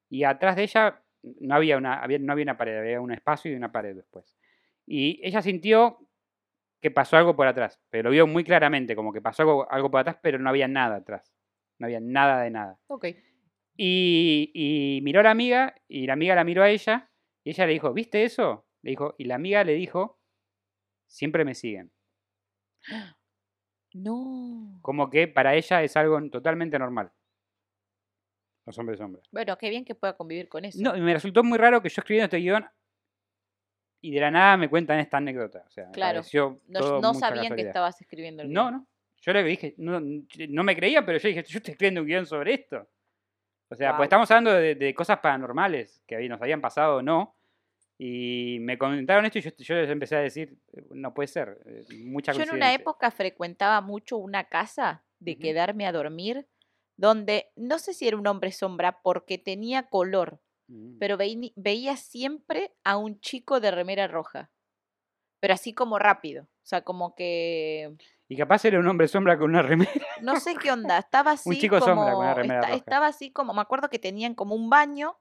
y atrás de ella no había una, había, no había una pared, había un espacio y una pared después. Y ella sintió que pasó algo por atrás, pero lo vio muy claramente, como que pasó algo, algo por atrás, pero no había nada atrás. No había nada de nada. Ok. Y, y miró a la amiga, y la amiga la miró a ella, y ella le dijo, ¿viste eso? Le dijo, y la amiga le dijo, siempre me siguen. No. Como que para ella es algo totalmente normal. Los hombres sombras. Bueno, qué bien que pueda convivir con eso. No, y me resultó muy raro que yo escribiendo este guion y de la nada me cuentan esta anécdota. O sea, Claro. no todo no sabían que estabas escribiendo el No, guion. no. Yo le dije, no, no me creía, pero yo dije, yo estoy escribiendo un guion sobre esto. O sea, pues estamos hablando de, de cosas paranormales que nos habían pasado o no. Y me comentaron esto y yo, yo les empecé a decir, no puede ser, eh, mucha Yo en una época frecuentaba mucho una casa de quedarme a dormir donde no sé si era un hombre sombra porque tenía color, Mm. pero veí- veía siempre a un chico de remera roja. Pero así como rápido. O sea, como que. Y capaz era un hombre sombra con una remera. No sé qué onda. Estaba así. chico como, sombra con una remera esta- roja. Estaba así como. Me acuerdo que tenían como un baño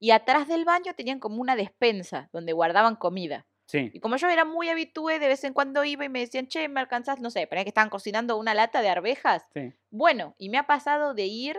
y atrás del baño tenían como una despensa donde guardaban comida. Sí, Y como yo era muy habitué, de vez en cuando iba y me decían, che, ¿me alcanzás? No sé, ponía que estaban cocinando una lata de arvejas. sí. Bueno, y me ha pasado de ir,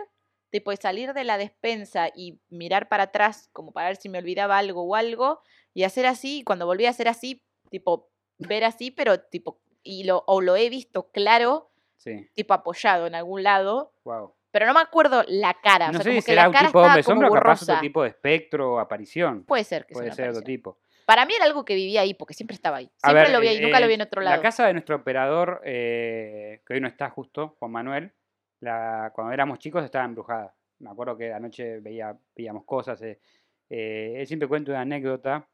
de salir de la despensa y mirar para atrás, como para ver si me olvidaba algo o algo, y hacer así, y cuando volví a hacer así, tipo, ver así, pero tipo, y lo, o lo he visto claro, Sí, tipo apoyado en algún lado, wow. pero no me acuerdo la cara, No o sea, sé como si que será la un tipo hombre sombra o capaz otro tipo de espectro o aparición. Puede ser que Puede ser otro tipo. Para mí era algo que vivía ahí, porque siempre estaba ahí. Siempre ver, lo vi ahí, nunca lo vi eh, en otro lado. La casa de nuestro operador, eh, que hoy no está justo, Juan Manuel, la, cuando éramos chicos estaba embrujada. Me acuerdo que anoche veía, veíamos cosas. eh, eh, él siempre cuenta una anécdota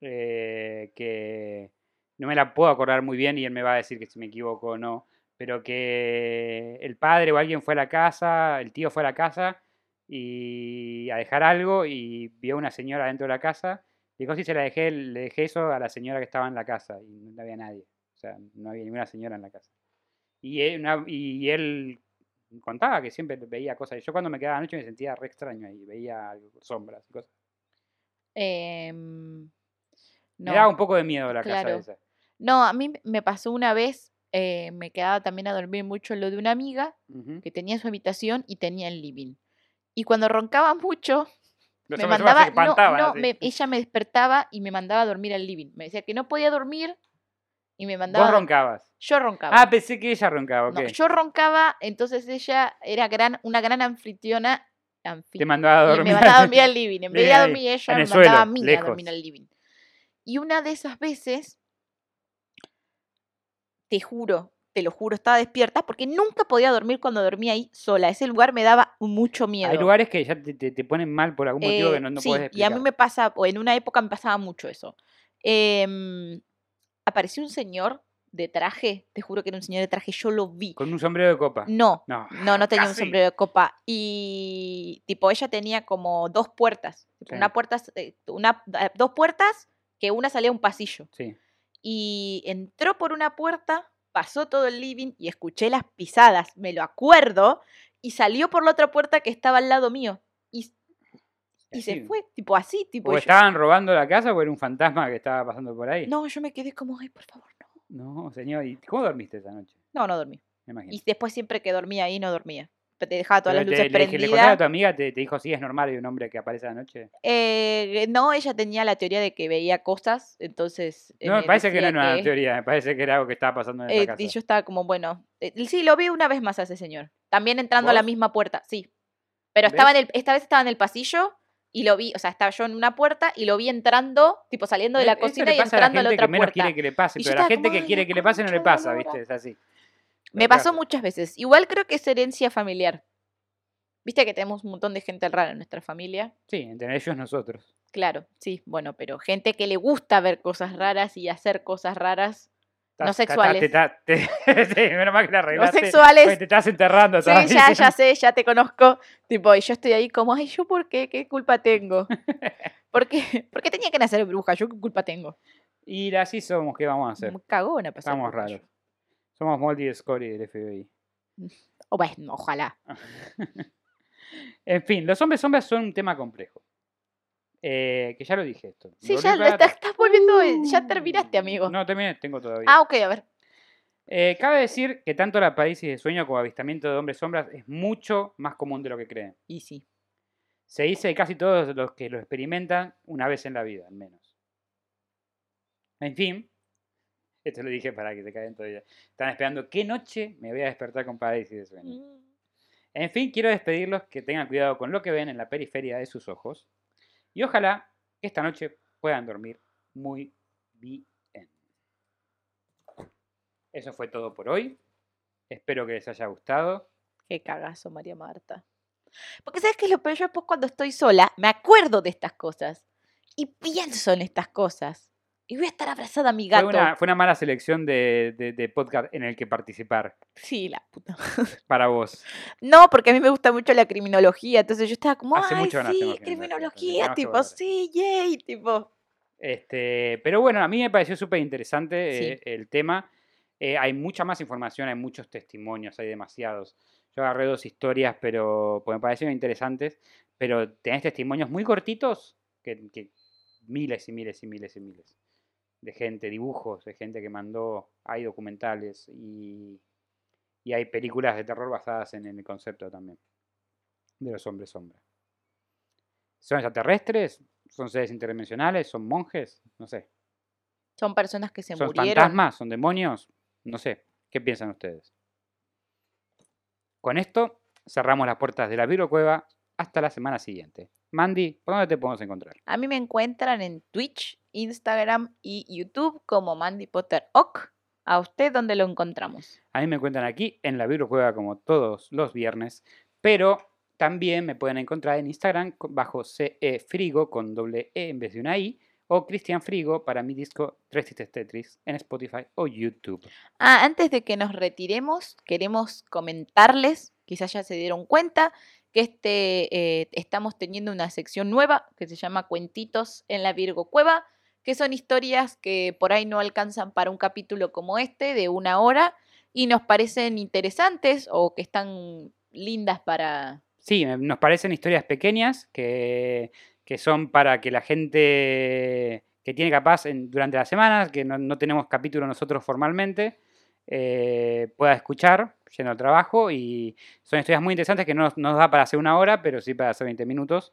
eh, que no me la puedo acordar muy bien y él me va a decir que si me equivoco o no, pero que el padre o alguien fue a la casa, el tío fue a la casa y a dejar algo y vio una señora dentro de la casa Dijo, sí, se la dejé, le dejé eso a la señora que estaba en la casa y no había nadie. O sea, no había ninguna señora en la casa. Y él, y él contaba que siempre veía cosas. Y yo cuando me quedaba anoche me sentía re extraño ahí. Veía sombras y cosas. Em, Me daba no. un poco de miedo la casa claro. esa. No, a mí me pasó una vez, eh, me quedaba también a dormir mucho lo de una amiga que tenía su habitación y tenía el living. Y cuando roncaba mucho, Los me mandaba, no, no, me- ella me despertaba y me mandaba a dormir al living. Me decía que no podía dormir y me mandaba. Vos a roncabas. Yo roncaba. Ah, pensé que ella roncaba, ok. No, yo roncaba, entonces ella era gran, una gran anfitriona. anfi- Te mandaba a y dormir. me mandaba a dormir al living. En vez de a dormir ella, me mandaba a mí a lejos. dormir al living. Y una de esas veces, te juro, te lo juro, estaba despierta porque nunca podía dormir cuando dormía ahí sola. Ese lugar me daba mucho miedo. Hay lugares que ya te, te- te ponen mal por algún motivo Eh, que no, no sí, puedes y a explicar. mí me pasa, o en una época me pasaba mucho eso. Em, apareció un señor de traje, te juro que era un señor de traje, yo lo vi. Con un sombrero de copa. No, No, no, no tenía un sombrero de copa. Y tipo, ella tenía como dos puertas. Sí. Una puerta, eh, una, eh, dos puertas que una salía a un pasillo. Sí. Y entró por una puerta, pasó todo el living y escuché las pisadas, me lo acuerdo, y salió por la otra puerta que estaba al lado mío. Y, y se fue, tipo así, tipo. ¿O yo- estaban robando la casa o era un fantasma que estaba pasando por ahí? No, yo me quedé como, ay, por favor, no. No, señor. ¿Y cómo dormiste esa noche? No, no dormí. Me imagino. Y después siempre que dormía ahí, no dormía. Te dejaba todas Pero las luces te- le, le contaste a prendidas. tu amiga, te, te dijo, sí, es normal, hay un hombre que aparece a la noche. Eh, no, ella tenía la teoría de que veía cosas, entonces... eh, No, me parece que no era una teoría, me parece que era algo que estaba pasando en esa eh, casa. y yo estaba como, bueno, eh, sí, lo vi una vez más a ese señor. También entrando a la misma puerta, sí. Pero estaba en el, esta vez estaba en el pasillo y lo vi, o sea, estaba yo en una puerta y lo vi entrando, tipo saliendo de la Eso le cocina y pasa a la entrando a la gente otra que menos puerta. quiere que le pase, Y pero a la gente que "Ay, quiere la que le pase no le la pasa, lora". ¿viste? Es así. Me pasó pasa. muchas veces. Igual creo que es herencia familiar. Viste que tenemos un montón de gente rara en nuestra familia. Sí, entre ellos nosotros. Claro, sí, bueno, pero gente que le gusta ver cosas raras y hacer cosas raras. No sexuales. Menos mal que la arreglaste. sexuales. Te estás enterrando. Sí, ya, ya sé, ya te conozco. Tipo, y yo estoy ahí como, ay, ¿yo por qué? ¿Qué culpa tengo? ¿Por qué, ¿Por qué tenía que nacer bruja? ¿Yo qué culpa tengo? Y así somos, ¿qué vamos a hacer? Muy cagona Estamos raros. Somos Moldy y Scory del FBI. O bueno, ojalá. En fin, los hombres sombras son un tema complejo. Eh, que ya lo dije esto. Sí, ya para lo estás, volviendo, ya terminaste, amigo. No terminé, tengo todavía. ah, ok, a ver. Eh, cabe decir que tanto la parálisis de sueño como avistamiento de hombres sombras es mucho más común de lo que creen. Y sí. Se dice de casi todos los que lo experimentan una vez en la vida, al menos. En fin, esto lo dije para que se caigan todavía. Están esperando qué noche me voy a despertar con parálisis de sueño. Mm. En fin, quiero despedirlos, que tengan cuidado con lo que ven en la periferia de sus ojos. Y ojalá que esta noche puedan dormir muy bien. Eso fue todo por hoy. Espero que les haya gustado. Qué cagazo, María Marta. Porque sabes qué es lo peor, yo después cuando estoy sola me acuerdo de estas cosas y pienso en estas cosas. Y voy a estar abrazada a mi Fue gato. una, fue una mala selección de, de- de podcast en el que participar Sí, la puta. para vos. No, porque a mí me gusta mucho la criminología, entonces yo estaba como, Hace ay, mucho sí, criminología, tipo, sí, yay, tipo. Este, pero bueno, a mí me pareció súper interesante Sí. eh, el tema. Eh, hay mucha más información, hay muchos testimonios, hay demasiados. Yo agarré dos historias, pero pues me parecieron interesantes. Pero tenés testimonios muy cortitos, que, que miles y miles y miles y miles de gente, dibujos, de gente que mandó, hay documentales y, y hay películas de terror basadas en, el concepto también de los hombres sombra. ¿Son extraterrestres? ¿Son seres interdimensionales? ¿Son monjes? No sé. Son personas que se ¿Son murieron. fantasmas? ¿Son demonios? No sé. ¿Qué piensan ustedes? Con esto cerramos las puertas de la Cueva hasta la semana siguiente. Mandy, ¿por dónde te podemos encontrar? A mí me encuentran en Twitch, Instagram y YouTube como Mandy Potter Ock. ¿A usted dónde lo encontramos? A mí me encuentran aquí en la Cueva como todos los viernes, pero también me pueden encontrar en Instagram bajo CE Frigo con doble E en vez de una I o Cristian Frigo para mi disco Tres Tristes Tetris en Spotify o YouTube. Ah, antes de que nos retiremos, queremos comentarles, quizás ya se dieron cuenta, que este, eh, estamos teniendo una sección nueva que se llama Cuentitos en la Virgo Cueva, que son historias que por ahí no alcanzan para un capítulo como este de una hora y nos parecen interesantes o que están lindas para... Sí, me- nos parecen historias pequeñas que, que son para que la gente que tiene capaz durante la semana, que no, no tenemos capítulo nosotros formalmente, eh, pueda escuchar yendo al trabajo. Y son historias muy interesantes que no nos da para hacer una hora, pero sí para hacer 20 minutos.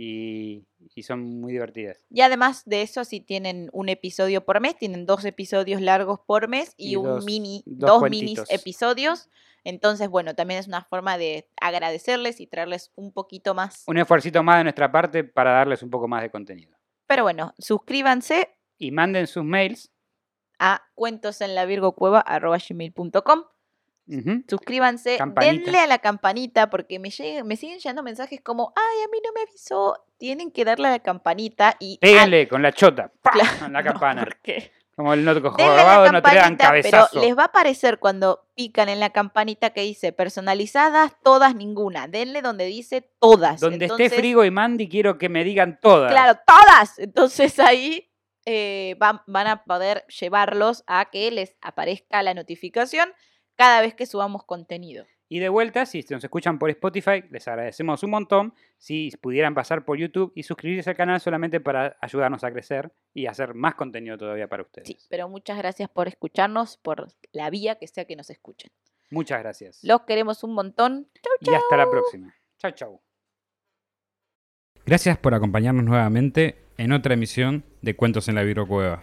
Y, y son muy divertidas. Y además de eso, si tienen un episodio por mes, tienen dos episodios largos por mes y, Y un dos- mini, dos cuentitos. episodios. Entonces, bueno, también es una forma de agradecerles y traerles un poquito más. Un esfuerzo más de nuestra parte para darles un poco más de contenido. Pero bueno, suscríbanse Y manden sus mails. a cuentosenlavirgocueva.com. Suscríbanse, Campanita. denle a la campanita porque me, lleguen- me siguen llegando mensajes como, ay, a mí no me avisó. Tienen que darle a la campanita y... al- Péguenle con la chota. Claro, En la no, campana. ¿por qué? Como el no Denle a jorobado no te dan pero cabezazo. les va a aparecer cuando pican en la campanita que dice personalizadas, todas, ninguna. Denle donde dice todas. Donde Entonces, esté Frigo y Mandy, quiero que me digan todas. Claro, todas. Entonces ahí eh, van, van a poder llevarlos a que les aparezca la notificación cada vez que subamos contenido. Y de vuelta, si nos escuchan por Spotify, les agradecemos un montón. Si pudieran pasar por YouTube y suscribirse al canal solamente para ayudarnos a crecer y hacer más contenido todavía para ustedes. Sí, pero muchas gracias por escucharnos, por la vía que sea que nos escuchen. Muchas gracias. Los queremos un montón. y hasta la próxima. Chau, chau. Gracias por acompañarnos nuevamente en otra emisión de Cuentos en la Cueva.